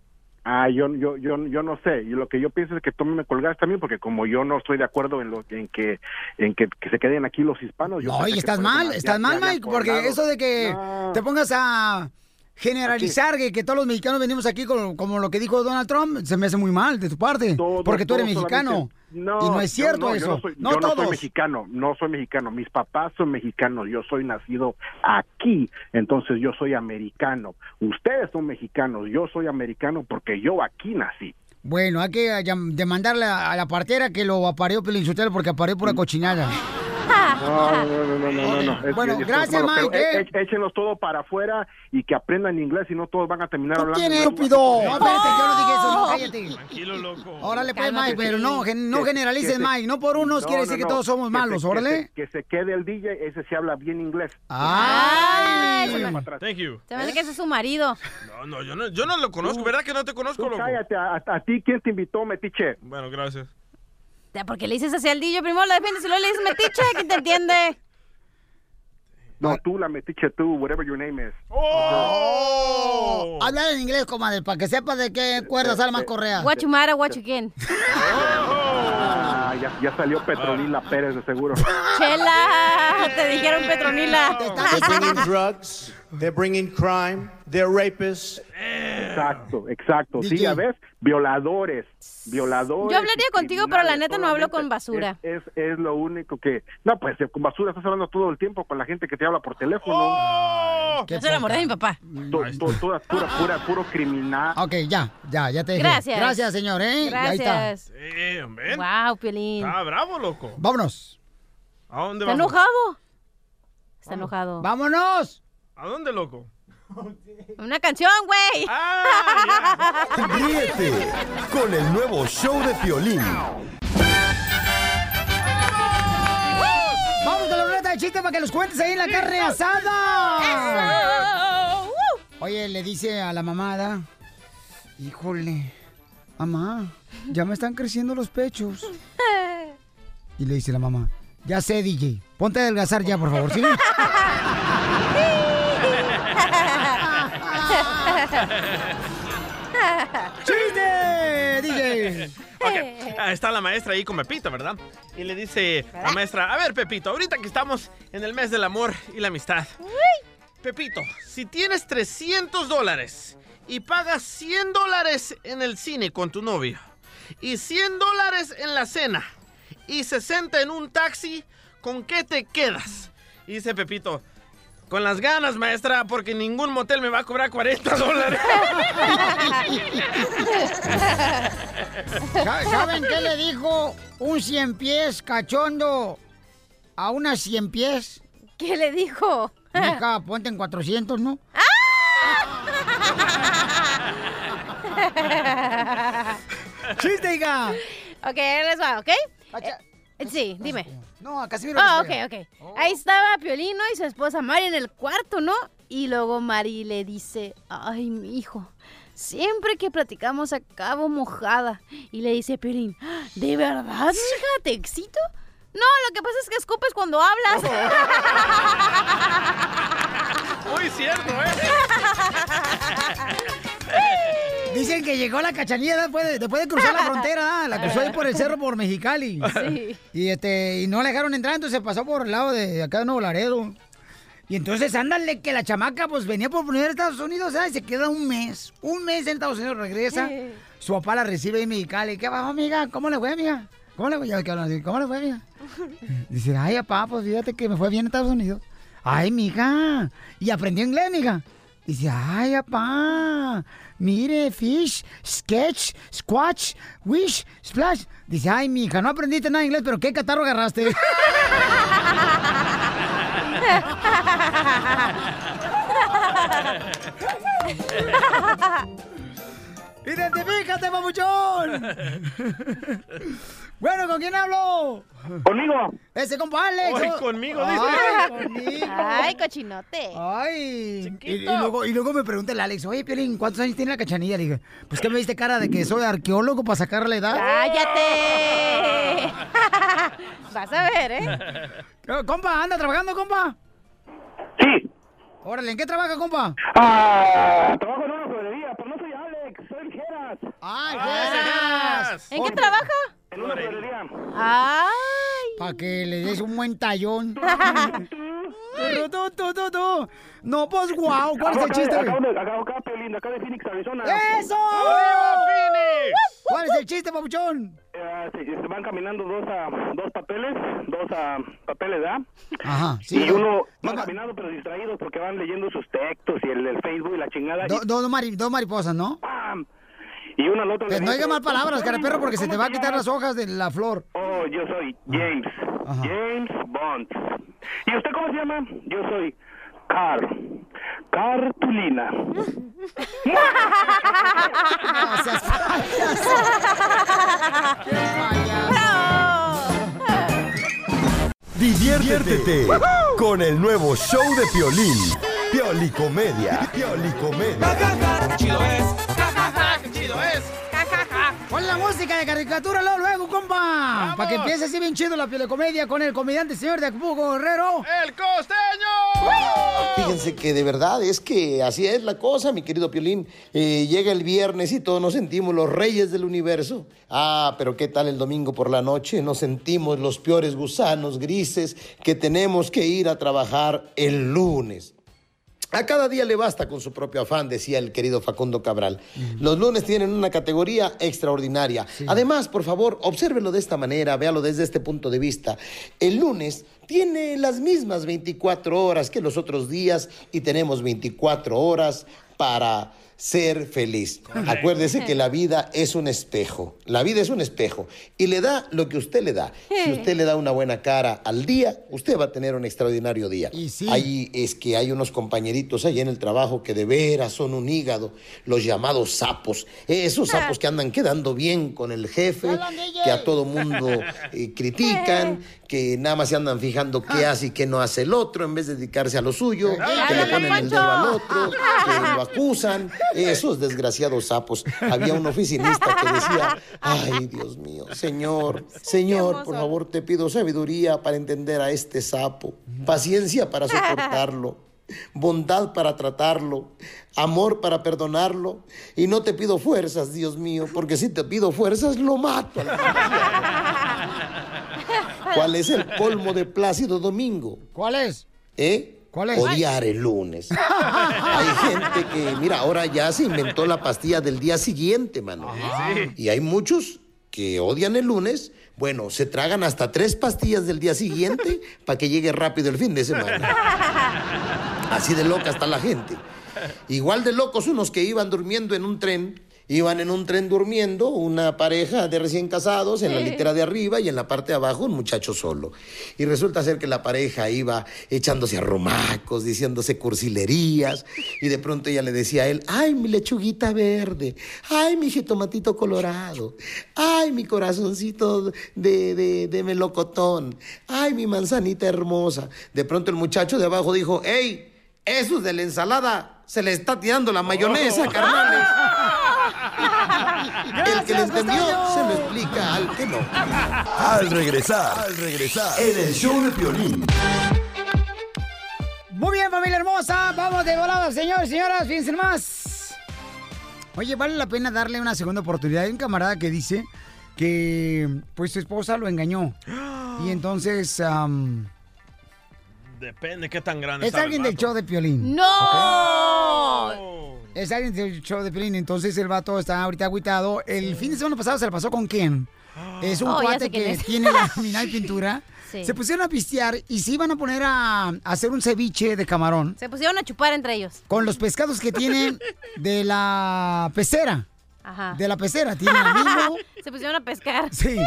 Ah, yo, yo, yo, yo no sé. Y lo que yo pienso es que tú me colgaste también, porque como yo no estoy de acuerdo en lo en que en que, que se queden aquí los hispanos. Yo No, y estás mal, estás mal, Mike, porque eso de que No. te pongas a generalizar que, que todos los mexicanos venimos aquí con, como lo que dijo Donald Trump, se me hace muy mal de tu parte, porque tú eres mexicano. No, y no es cierto no, yo eso. no, soy, no yo no soy mexicano, no soy mexicano. Mis papás son mexicanos, yo soy nacido aquí, entonces yo soy americano. Ustedes son mexicanos, yo soy americano porque yo aquí nací. Bueno, hay que llam- demandarle a, a la partera que lo apareó Pelinchotelo porque apareó pura cochinada. No, no, no, no, no, no, Bueno, gracias, Mike, é- ¿eh? é- échenlos todo para afuera y que aprendan inglés y no todos van a terminar hablando. ¿Quién estúpido? No, espérate, yo no dije eso, no, cállate. Tranquilo, loco. Órale, pues, Mike, pero no, no generalices, Mike. No por unos No, quiere decir que todos somos malos, órale. Que se quede el DJ, ese sí habla bien inglés. Ay. Thank you. Se me que ese es su marido. No, no, yo no, yo no lo conozco, ¿verdad que no te conozco, loco? cállate, a ti, ¿quién te invitó, metiche? Bueno, gracias. Porque le dices así al DJ, primero lo defiendes y luego le dices metiche, ¿quién te entiende? No, tú la metiche, tú, whatever your name is. Oh. Habla en inglés, comadre, para que sepas de qué cuerda sale más correa. What you matter, what you can. Ah, ya, ya salió Petronila Pérez de seguro. Chela, te dijeron Petronila. They're bringing drugs, they're bringing crime, they're rapists. Exacto, exacto. Sí, ya ves, violadores, violadores. Yo hablaría contigo, pero la neta no hablo con basura. Es, es, es lo único que... No, pues eh, con basura estás hablando todo el tiempo con la gente que te habla por teléfono. Oh. Yo se enamoré de mi papá. To- to- toda pura, pura, puro criminal. Ok, ya, ya, ya te dije. Gracias. Gracias, señor, ¿eh? Y Ahí está. Gracias. Eh, hombre. Wow, Piolín. Está bravo, loco. Vámonos. ¿A dónde Está vamos? enojado. Está enojado. ¡Vámonos! ¿A dónde, loco? Una canción, güey. Ríete con el nuevo show de Piolín. Vamos con la ruleta de chistes para que los cuentes ahí en la carne asada. Oye, le dice a la mamada, híjole, mamá, ya me están creciendo los pechos. Y le dice la mamá, ya sé, DJ, ponte a adelgazar ya, por favor, ¿sí? ¡Chiste, DJ! Ok, ah, está la maestra ahí con Pepito, ¿verdad? Y le dice la maestra, a ver, Pepito, ahorita que estamos en el mes del amor y la amistad. Pepito, si tienes 300 dólares y pagas 100 dólares en el cine con tu novio y 100 dólares en la cena y 60 en un taxi, ¿con qué te quedas? Y dice Pepito, con las ganas, maestra, porque ningún motel me va a cobrar 40 dólares. Sa- ¿Saben qué le dijo un cien pies cachondo a una cien pies? ¿Qué le dijo? Mija, ponte en 400, ¿no? ¡Chiste, hija! Ok, ahí les va, ¿ok? Eh, sí, dime. No, a Casimiro. Ah, les ok, ok. Ahí estaba Piolino y su esposa Mari en el cuarto, ¿no? Y luego Mari le dice, ay, mi hijo, siempre que platicamos acabo mojada. Y le dice Piolín, ¿de verdad, mija, te excito? No, lo que pasa es que escupes cuando hablas. Muy cierto, ¿eh? Dicen que llegó la cachanilla después de, después de cruzar la frontera, la cruzó ahí por el cerro por Mexicali. Sí. Y este, y no la dejaron entrar, entonces pasó por el lado de acá de Nuevo Laredo. Y entonces ándale que la chamaca pues venía por primera vez a Estados Unidos, ¿sabes? Se queda un mes, un mes en Estados Unidos, regresa. Sí. Su papá la recibe en Mexicali. ¿Qué bajo, amiga? ¿Cómo le fue, amiga? ¿Cómo le fue? ¿Cómo le fue, amiga? Dice, ay, papá, pues fíjate que me fue bien en Estados Unidos. Ay, mija. Y aprendió inglés, mija. Dice, ay, papá. Mire, fish, sketch, squash, wish, splash. Dice, ay, mija, no aprendiste nada de inglés, pero ¿qué catarro agarraste? ¡Identifícate, papuchón! bueno, ¿con quién hablo? Conmigo. Ese compa Alex. Ay, conmigo, Ay, dice. conmigo. Ay, cochinote. Ay. Y, y luego, y luego me pregunta el Alex, oye, Piolín, ¿cuántos años tiene la cachanilla? Le dije, pues que me diste cara de que soy arqueólogo para sacarle la edad. ¡Cállate! Vas a ver, ¿eh? Eh, Compa, ¿anda trabajando, compa? Sí. Órale, ¿en qué trabaja, compa? Ah, trabajo en una florería, pero no soy Alex, soy el Geras. ¡Ah, Geras! ¿En qué trabaja? En una florería. ¡Ay! Para que le des un buen tallón. Tú, tú, tú, tú, tú. No, pues, guau, ¿cuál es el chiste? Acá, de acá de Phoenix, Arizona. ¡Eso! ¿Cuál es el chiste, papuchón? Eh, se, se van caminando dos, ah, dos papeles, dos ah, papeles, ¿verdad? Ajá, y uno va caminando pero distraídos porque van leyendo sus textos y el, el Facebook y la chingada. Do- y, do- dos mari- dos mariposas, ¿no? ¡pam! Y uno al otro Pues no dice, diga mal palabras, cara perro, porque se ¿cómo te va a quitar las hojas de la flor. Oh, yo soy James. James Bond. ¿Y usted cómo se llama? Yo soy Car. Cartulina. No seas Diviértete con el nuevo show de Piolín. Piolicomedia. Piolicomedia. Chido es. ¡Qué chido es! Pon la música de caricatura luego, luego, compa. Para que empiece así bien chido la comedia con el comediante señor de Acapulco Guerrero. ¡El costeño! Fíjense que de verdad es que así es la cosa, mi querido Piolín. Eh, llega el viernes y todos nos sentimos los reyes del universo. Ah, pero ¿qué tal el domingo por la noche? Nos sentimos los peores gusanos grises que tenemos que ir a trabajar el lunes. A cada día le basta con su propio afán, decía el querido Facundo Cabral. Los lunes tienen una categoría extraordinaria. Además, por favor, obsérvelo de esta manera, véalo desde este punto de vista. El lunes tiene las mismas 24 horas que los otros días y tenemos 24 horas para ser feliz. Acuérdese que la vida es un espejo. La vida es un espejo y le da lo que usted le da. Si usted le da una buena cara al día, usted va a tener un extraordinario día. Ahí es que hay unos compañeritos ahí en el trabajo que de veras son un hígado, los llamados sapos. Esos sapos que andan quedando bien con el jefe, que a todo mundo eh, critican, que nada más se andan fijando qué hace y qué no hace el otro en vez de dedicarse a lo suyo, que le ponen el dedo al otro, que lo acusan. Esos desgraciados sapos. Había un oficinista que decía, ay Dios mío, señor, señor, por favor te pido sabiduría para entender a este sapo, paciencia para soportarlo. Bondad para tratarlo, amor para perdonarlo, y no te pido fuerzas, Dios mío, porque si te pido fuerzas lo mato. al ¿Cuál es el colmo de Plácido Domingo? ¿Cuál es? ¿Eh? ¿Cuál es? Odiar el lunes. Hay gente que, mira, ahora ya se inventó la pastilla del día siguiente, mano. Sí. Y hay muchos que odian el lunes. Bueno, se tragan hasta tres pastillas del día siguiente para que llegue rápido el fin de semana. Así de loca está la gente. Igual de locos unos que iban durmiendo en un tren. Iban en un tren durmiendo, una pareja de recién casados en la litera de arriba y en la parte de abajo un muchacho solo. Y resulta ser que la pareja iba echándose arrumacos, diciéndose cursilerías, y de pronto ella le decía a él, ay, mi lechuguita verde, ay, mi jitomatito colorado, ay, mi corazoncito de, de, de melocotón, ay, mi manzanita hermosa. De pronto el muchacho de abajo dijo, hey, eso de la ensalada se le está tirando la mayonesa, carnales. El que le entendió se lo explica al que no. Al regresar, al regresar, en el show de Piolín. Muy bien, familia hermosa. Vamos de volada, señores y señoras. Fíjense más. Oye, vale la pena darle una segunda oportunidad. Hay un camarada que dice que pues su esposa lo engañó. Y entonces Depende qué tan grande es sabe alguien el del show de Piolín. ¡No! Es alguien del show de Piolín. Entonces el vato está ahorita agüitado. El fin de semana pasado se le pasó con quién? Es un Oh, cuate que es. tiene lámina y pintura. Sí. Se pusieron a pistear y se iban a poner a, a hacer un ceviche de camarón Se pusieron a chupar entre ellos. con los pescados que tienen de la pecera. Ajá. De la pecera, tienen el mismo. Se pusieron a pescar. Sí.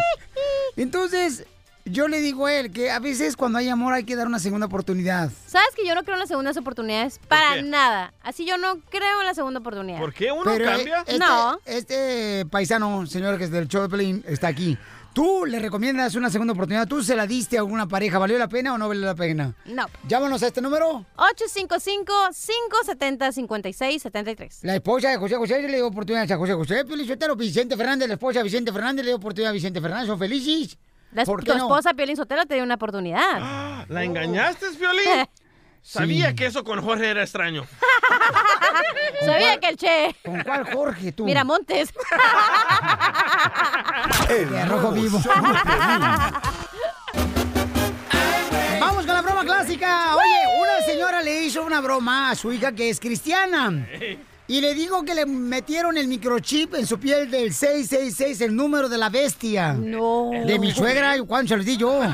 Entonces, yo le digo a él que a veces cuando hay amor hay que dar una segunda oportunidad. ¿Sabes que yo no creo en las segundas oportunidades? Para nada. Así yo no creo en la segunda oportunidad. ¿Por qué uno Pero, cambia? eh, Este, No. Este paisano, señor, que es del show de Pelín, está aquí. ¿Tú le recomiendas una segunda oportunidad? ¿Tú se la diste a alguna pareja? ¿Valió la pena o no valió la pena? No. Llámanos a este número. 855-570-5673. La esposa de José José le dio oportunidad a José José. Felicitero Vicente Fernández, la esposa de Vicente Fernández le dio oportunidad a Vicente Fernández. ¿Son felices? La, ¿Por tu no? esposa, Piolín Sotelo, te dio una oportunidad. ¿La engañaste, Violín? Sabía que eso con Jorge era extraño. Sabía que el Che. ¿Con cuál Jorge tú? Mira, Montes. El rojo vivo. Piolín. Vamos con la broma clásica. Oye, una señora le hizo una broma a su hija que es cristiana. Y le digo que le metieron el microchip en su piel del 666, el número de la bestia. No. De mi suegra, ¿y cuándo se los di yo?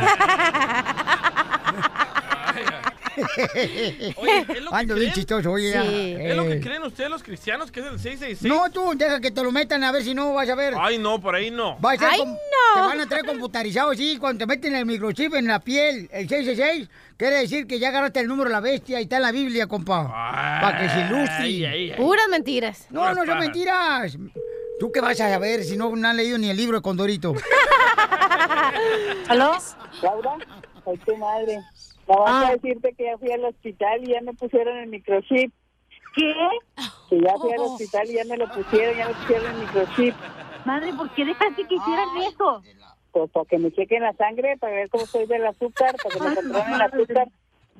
Oye, ¿es lo que bien creen? chistoso, oye. ¿Es lo que Eh, creen ustedes los cristianos que es el 666? No, tú, deja que te lo metan a ver si no vas a ver. Ay, no, por ahí no. Va a ser Ay, com- no. Te van a traer computarizado, sí, cuando te meten el microchip en la piel, el 666, quiere decir que ya agarraste el número de la bestia y está en la Biblia, compa. Para que se ilustre. Ay, ay, ay. Puras mentiras. No, no son mentiras. ¿Tú qué vas a saber si no, no han leído ni el libro de Condorito? ¿Aló? Laura, soy tu madre. No vas a decirte que ya fui al hospital y ya me pusieron el microchip. ¿Qué? Que ya fui al hospital y ya me lo pusieron, ya me pusieron el microchip. Madre, ¿por qué dejaste que hicieran eso? Pues para que me chequen la sangre, para ver cómo soy del azúcar, para que me controlen el azúcar.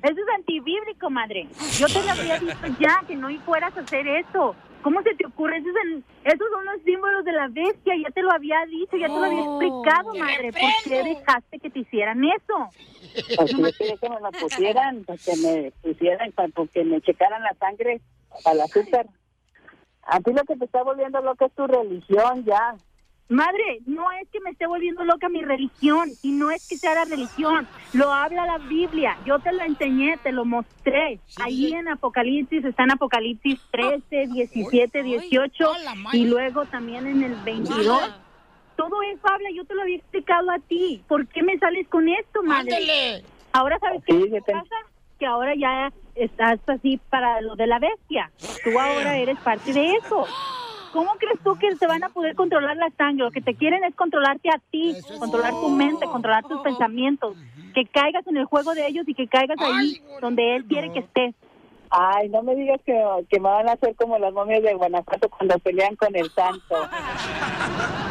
Eso es antibíblico, madre. Yo te lo había dicho ya, que no fueras a hacer eso. ¿Cómo se te ocurre? Esos, en- esos son los símbolos de la bestia. Ya te lo había dicho, ya te lo había explicado, madre. ¿Por qué dejaste que te hicieran eso? Pues yo quería que me lo pusieran, que me pusieran, para que me checaran la sangre para el azúcar. A ti lo que te está volviendo loca es tu religión, ya. Madre, no es que me esté volviendo loca mi religión y no es que sea la religión, lo habla la Biblia, yo te lo enseñé, te lo mostré. Ahí en Apocalipsis está en Apocalipsis 13, 17, 18 y luego también en el 22. Todo eso habla, yo te lo había explicado a ti. ¿Por qué me sales con esto, madre? Ahora sabes qué pasa? Que ahora ya estás así para lo de la bestia. Tú ahora eres parte de eso. ¿Cómo crees tú que se van a poder controlar la sangre? Lo que te quieren es controlarte a ti, controlar tu mente, controlar tus pensamientos, que caigas en el juego de ellos y que caigas ahí donde él quiere que estés. Ay, no me digas que, que me van a hacer como las momias de Guanajuato cuando pelean con el santo.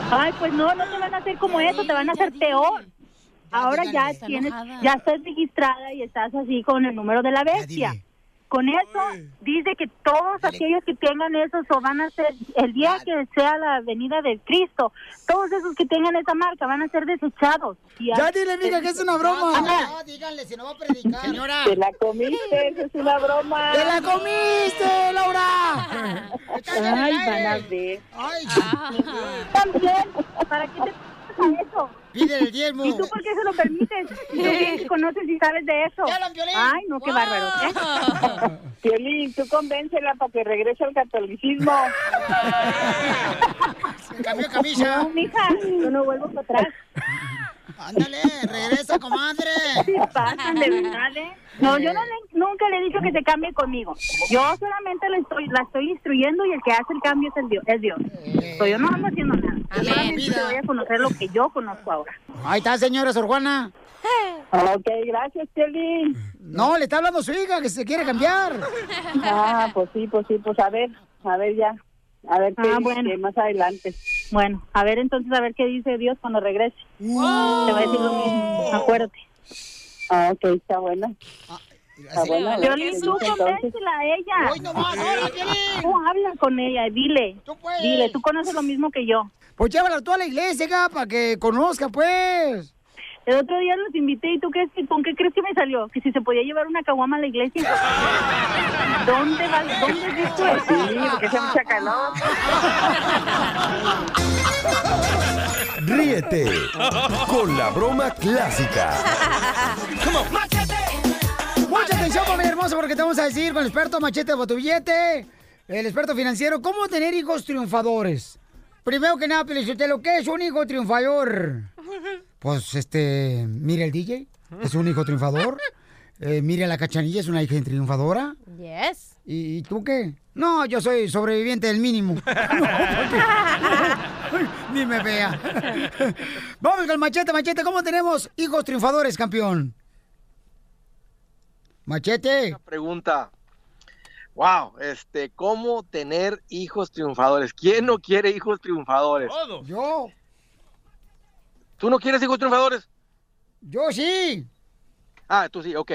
Ay, pues no, no te van a hacer como eso, te van a hacer peor. Ahora ya tienes, ya estás registrada y estás así con el número de la bestia. Con eso dice que todos aquellos que tengan eso o van a ser el día que sea la venida de Cristo, todos esos que tengan esa marca van a ser desechados. Y Ya a- dile, mija, que es una broma. Ana, No, díganle, si no va a predicar. Señora. Te la comiste, eso es una broma. ¡Te la comiste, Laura! Ay, van a ver. Ay, También, ¿para qué te pasa eso? Pide el diezmo. ¿Y tú por qué se lo permites? ¿Tú bien que conoces y sabes de eso? Ay, no, qué bárbaro. ¿eh? Piolín, tú convéncela para que regrese al catolicismo. Cambió camisa. No, mija, yo no vuelvo para atrás. Ándale, regresa, comadre. Sí pasan, de verdad, ¿eh? No, yo no le- nunca le he dicho que se cambie conmigo. Yo solamente la estoy, la estoy instruyendo y el que hace el cambio es, el Dios, es Dios. Pero yo no ando haciendo nada. Yo solamente te voy a conocer lo que yo conozco ahora. Ahí está, señora Sor Juana. Ok, gracias, Piolín. No, le está hablando su hija que se quiere cambiar. Ah, pues sí, pues sí, pues a ver, a ver ya. A ver qué Ah, más adelante. Bueno, a ver entonces a ver qué dice Dios cuando regrese. Te va a decir lo mismo, acuérdate. Ah, ok, está bueno. Está bueno. a ver Violín, qué tú convéncela a ella. Hoy nomás. Tú habla con ella, dile. puedes. Dile, tú conoces lo mismo que yo. Pues llévala tú a la iglesia, para que conozca, pues. El otro día los invité y tú qué, con qué crees que me salió? Que si se podía llevar una caguama a la iglesia. ¿Dónde va? ¿Dónde has visto eso? Sí, porque hace mucha calor. Ríete con la broma clásica. Mucha atención, familia hermosa, porque te vamos a decir con el experto Machete de billete, el experto financiero, cómo tener hijos triunfadores. Primero que nada, Pelichotelo, ¿qué es un hijo triunfador? Pues, este, mire el DJ, es un hijo triunfador. Eh, mire la cachanilla, es una hija triunfadora. Yes. ¿Y tú qué? No, yo soy sobreviviente del mínimo. No, porque- Ni me vea. Vamos con el machete, machete. ¿Cómo tenemos hijos triunfadores, campeón? Machete. pregunta. Wow, este, ¿cómo tener hijos triunfadores? ¿Quién no quiere hijos triunfadores? Yo. ¿Tú no quieres hijos triunfadores? Yo sí. Ah, tú sí, ok.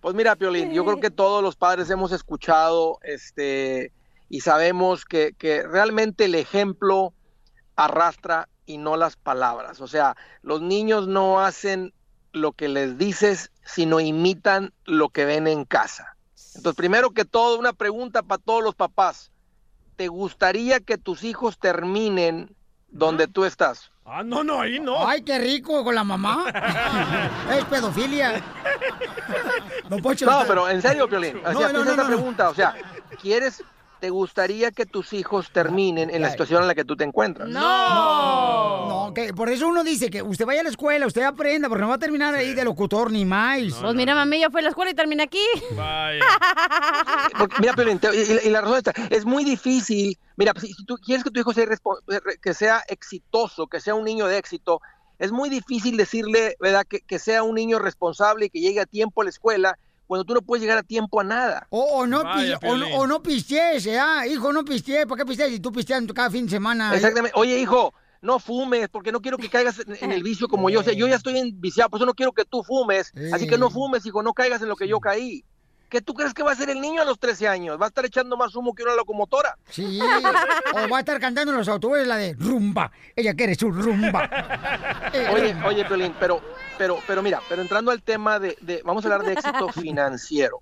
Pues mira, Piolín, yo creo que todos los padres hemos escuchado, este, y sabemos que, que realmente el ejemplo arrastra y no las palabras. O sea, los niños no hacen lo que les dices, sino imitan lo que ven en casa. Entonces, primero que todo, una pregunta para todos los papás. ¿Te gustaría que tus hijos terminen donde tú estás? Ah, no, no, ahí no. Ay, qué rico con la mamá. es pedofilia. No, No, pero en serio, Piolín. O No, sea, no, no, esta no, no. pregunta. O sea, ¿quieres, te gustaría que tus hijos terminen en la situación en la que tú te encuentras? No. No, que por eso uno dice que usted vaya a la escuela, usted aprenda, porque no va a terminar ahí de locutor ni más. Pues mira, mami, yo fui a la escuela y terminé aquí. Porque, mira, Piolín, te- y, y la razón está, es muy difícil. Mira, si, si tú quieres que tu hijo sea, respo- que sea exitoso, que sea un niño de éxito, es muy difícil decirle, ¿verdad?, que, que sea un niño responsable y que llegue a tiempo a la escuela cuando tú no puedes llegar a tiempo a nada. O, o no, pi- o, no- o no pistees, ¿eh? Ah, hijo, no pistees. ¿Para qué pistees si tú pisteas cada fin de semana? Exactamente. Oye, hijo, no fumes, porque no quiero que caigas en, en el vicio como yo. O sea, yo ya estoy en viciado, por eso no quiero que tú fumes. Así que no fumes, hijo, no caigas en lo que yo caí. ¿Qué tú crees que va a hacer el niño a los 13 años? Va a estar echando más humo que una locomotora. Sí, o va a estar cantando en los autobuses la de rumba. Ella quiere su rumba. Eh, Oye, oye, Piolín, pero, pero, pero mira, pero entrando al tema de, de- vamos a hablar de éxito financiero.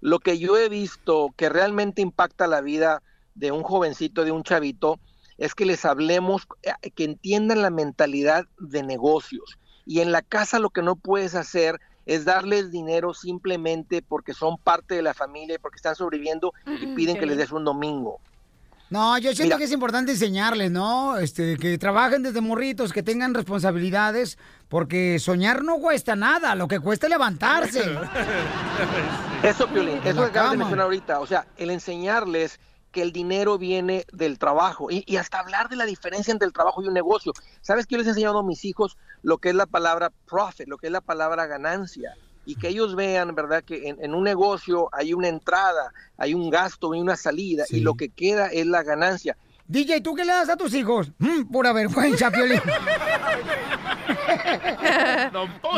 Lo que yo he visto que realmente impacta la vida de un jovencito, de un chavito, es que les hablemos, eh, que entiendan la mentalidad de negocios. Y en la casa lo que no puedes hacer es darles dinero simplemente porque son parte de la familia y porque están sobreviviendo y piden que les des un domingo. No, yo siento Mira. que es importante enseñarles, ¿no? Este, que trabajen desde morritos, que tengan responsabilidades, porque soñar no cuesta nada, lo que cuesta es levantarse. Eso, Piolín, eso que acabas de mencionar ahorita, o sea, el enseñarles que el dinero viene del trabajo y, y hasta hablar de la diferencia entre el trabajo y un negocio. ¿Sabes que yo les he enseñado a mis hijos lo que es la palabra profit, lo que es la palabra ganancia? Y que ellos vean, ¿verdad? Que en, en un negocio hay una entrada, hay un gasto, hay una salida y lo que queda es la ganancia. DJ, ¿tú qué le das a tus hijos? Mm, pura vergüenza, Piolín.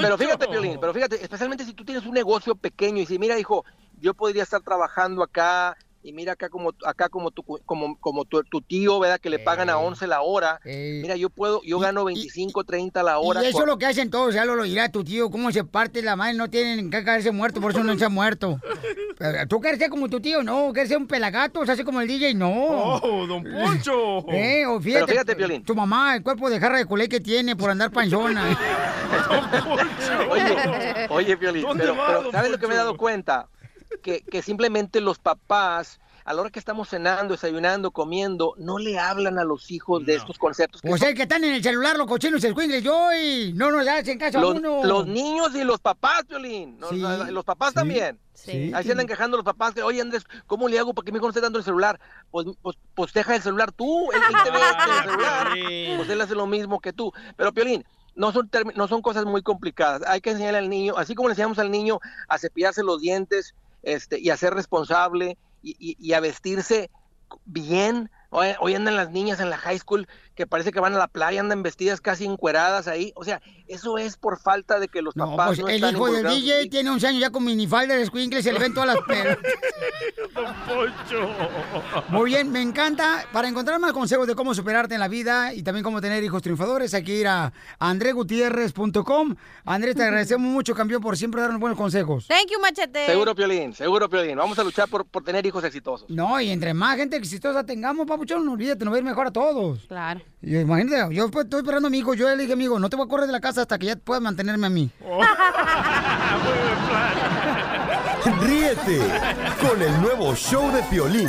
Pero fíjate, Piolín, pero fíjate, especialmente si tú tienes un negocio pequeño y dices, mira, hijo, yo podría estar trabajando acá y mira acá como acá como tu como como tu, tu tío, ¿verdad? Que le pagan a 11 la hora. Mira, yo puedo yo gano 25, 30 la hora. Y eso es lo que hacen todos, ya lo, lo dirá tu tío, cómo se parte la madre, no tienen que caerse muerto, por eso no se ha muerto. ¿Tú quieres ser como tu tío? No, ¿quieres ser un pelagato? O sea, así como el DJ? No. Oh, don Poncho. Eh, o fíjate, Pero fíjate, Piolín. tu mamá, el cuerpo de jarra de culé que tiene por andar panzona. Oye, oye, Piolín, ¿Dónde pero, va, pero don ¿sabes lo que me he Poncho? dado cuenta? Que, que simplemente los papás, a la hora que estamos cenando, desayunando, comiendo, no le hablan a los hijos de estos conceptos. que O son- sea, que están en el celular los cochinos escuingles yo y no nos hacen caso a los, uno. los niños y los papás, Piolín. No, Sí, los papás sí, también. sí. Ahí se andan quejando los papás que, oye Andrés, ¿cómo le hago para que mi hijo no esté dando el celular? Pues, pues, pues deja el celular tú, él, él te ve en el celular. Pues él hace lo mismo que tú. Pero Piolín, no son, no son cosas muy complicadas. Hay que enseñarle al niño, así como le enseñamos al niño a cepillarse los dientes este, y a ser responsable y, y- a vestirse bien. Hoy andan las niñas en la high school que parece que van a la playa, andan vestidas casi encueradas ahí. O sea, eso es por falta de que los No, papás pues no el están hijo del involucrados. DJ tiene 11 años ya con minifalda de escuincle, se le ven todas las pelas. Don Poncho. Muy bien, me encanta. Para encontrar más consejos de cómo superarte en la vida y también cómo tener hijos triunfadores, hay que ir a andregutierrez.com. Andrés, te agradecemos mucho, campeón, por siempre darnos buenos consejos. Thank you, machete. Seguro, Piolín, seguro, Piolín. Vamos a luchar por, por tener hijos exitosos. No, y entre más gente exitosa tengamos, papuchón, no olvídate, nos va a ir mejor a todos. Claro. Y imagínate, yo pues, estoy esperando a mi hijo, yo le dije, amigo, no te voy a correr de la casa hasta que ya puedas mantenerme a mí. Ríete con el nuevo show de Piolín.